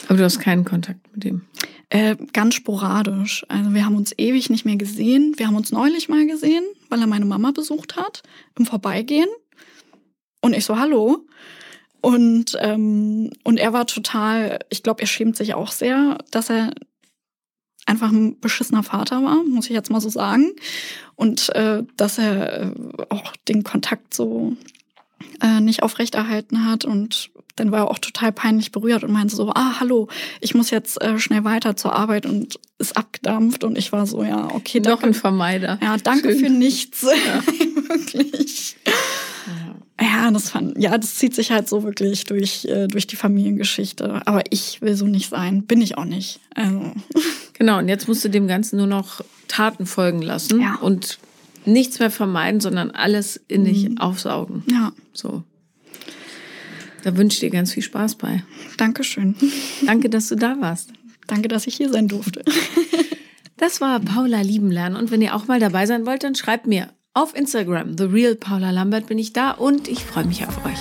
[SPEAKER 1] Aber du hast keinen Kontakt mit dem.
[SPEAKER 2] Äh, ganz sporadisch. Also wir haben uns ewig nicht mehr gesehen. Wir haben uns neulich mal gesehen, weil er meine Mama besucht hat, im Vorbeigehen. Und ich so, hallo. Und, ähm, und er war total, ich glaube, er schämt sich auch sehr, dass er einfach ein beschissener Vater war, muss ich jetzt mal so sagen. Und äh, dass er äh, auch den Kontakt so äh, nicht aufrechterhalten hat. Und dann war er auch total peinlich berührt und meinte so, ah, hallo, ich muss jetzt äh, schnell weiter zur Arbeit und ist abgedampft. Und ich war so, ja, okay,
[SPEAKER 1] Noch ein Vermeider.
[SPEAKER 2] Ja, danke
[SPEAKER 1] Schön.
[SPEAKER 2] für nichts. wirklich. Ja, das fand, ja, das zieht sich halt so wirklich durch, äh, durch die Familiengeschichte. Aber ich will so nicht sein. Bin ich auch nicht. Also,
[SPEAKER 1] Genau, und jetzt musst du dem Ganzen nur noch Taten folgen lassen
[SPEAKER 2] Ja.
[SPEAKER 1] und nichts mehr vermeiden, sondern alles in dich aufsaugen.
[SPEAKER 2] ja,
[SPEAKER 1] So. Da wünsche ich dir ganz viel Spaß bei.
[SPEAKER 2] danke schön.
[SPEAKER 1] Danke, dass du da warst.
[SPEAKER 2] Danke, dass ich hier sein durfte.
[SPEAKER 1] Das war Paula lieben lernen. Und wenn ihr auch mal dabei sein wollt, dann schreibt mir auf Instagram. The Real Paula Lambert bin ich da und ich freue mich auf euch.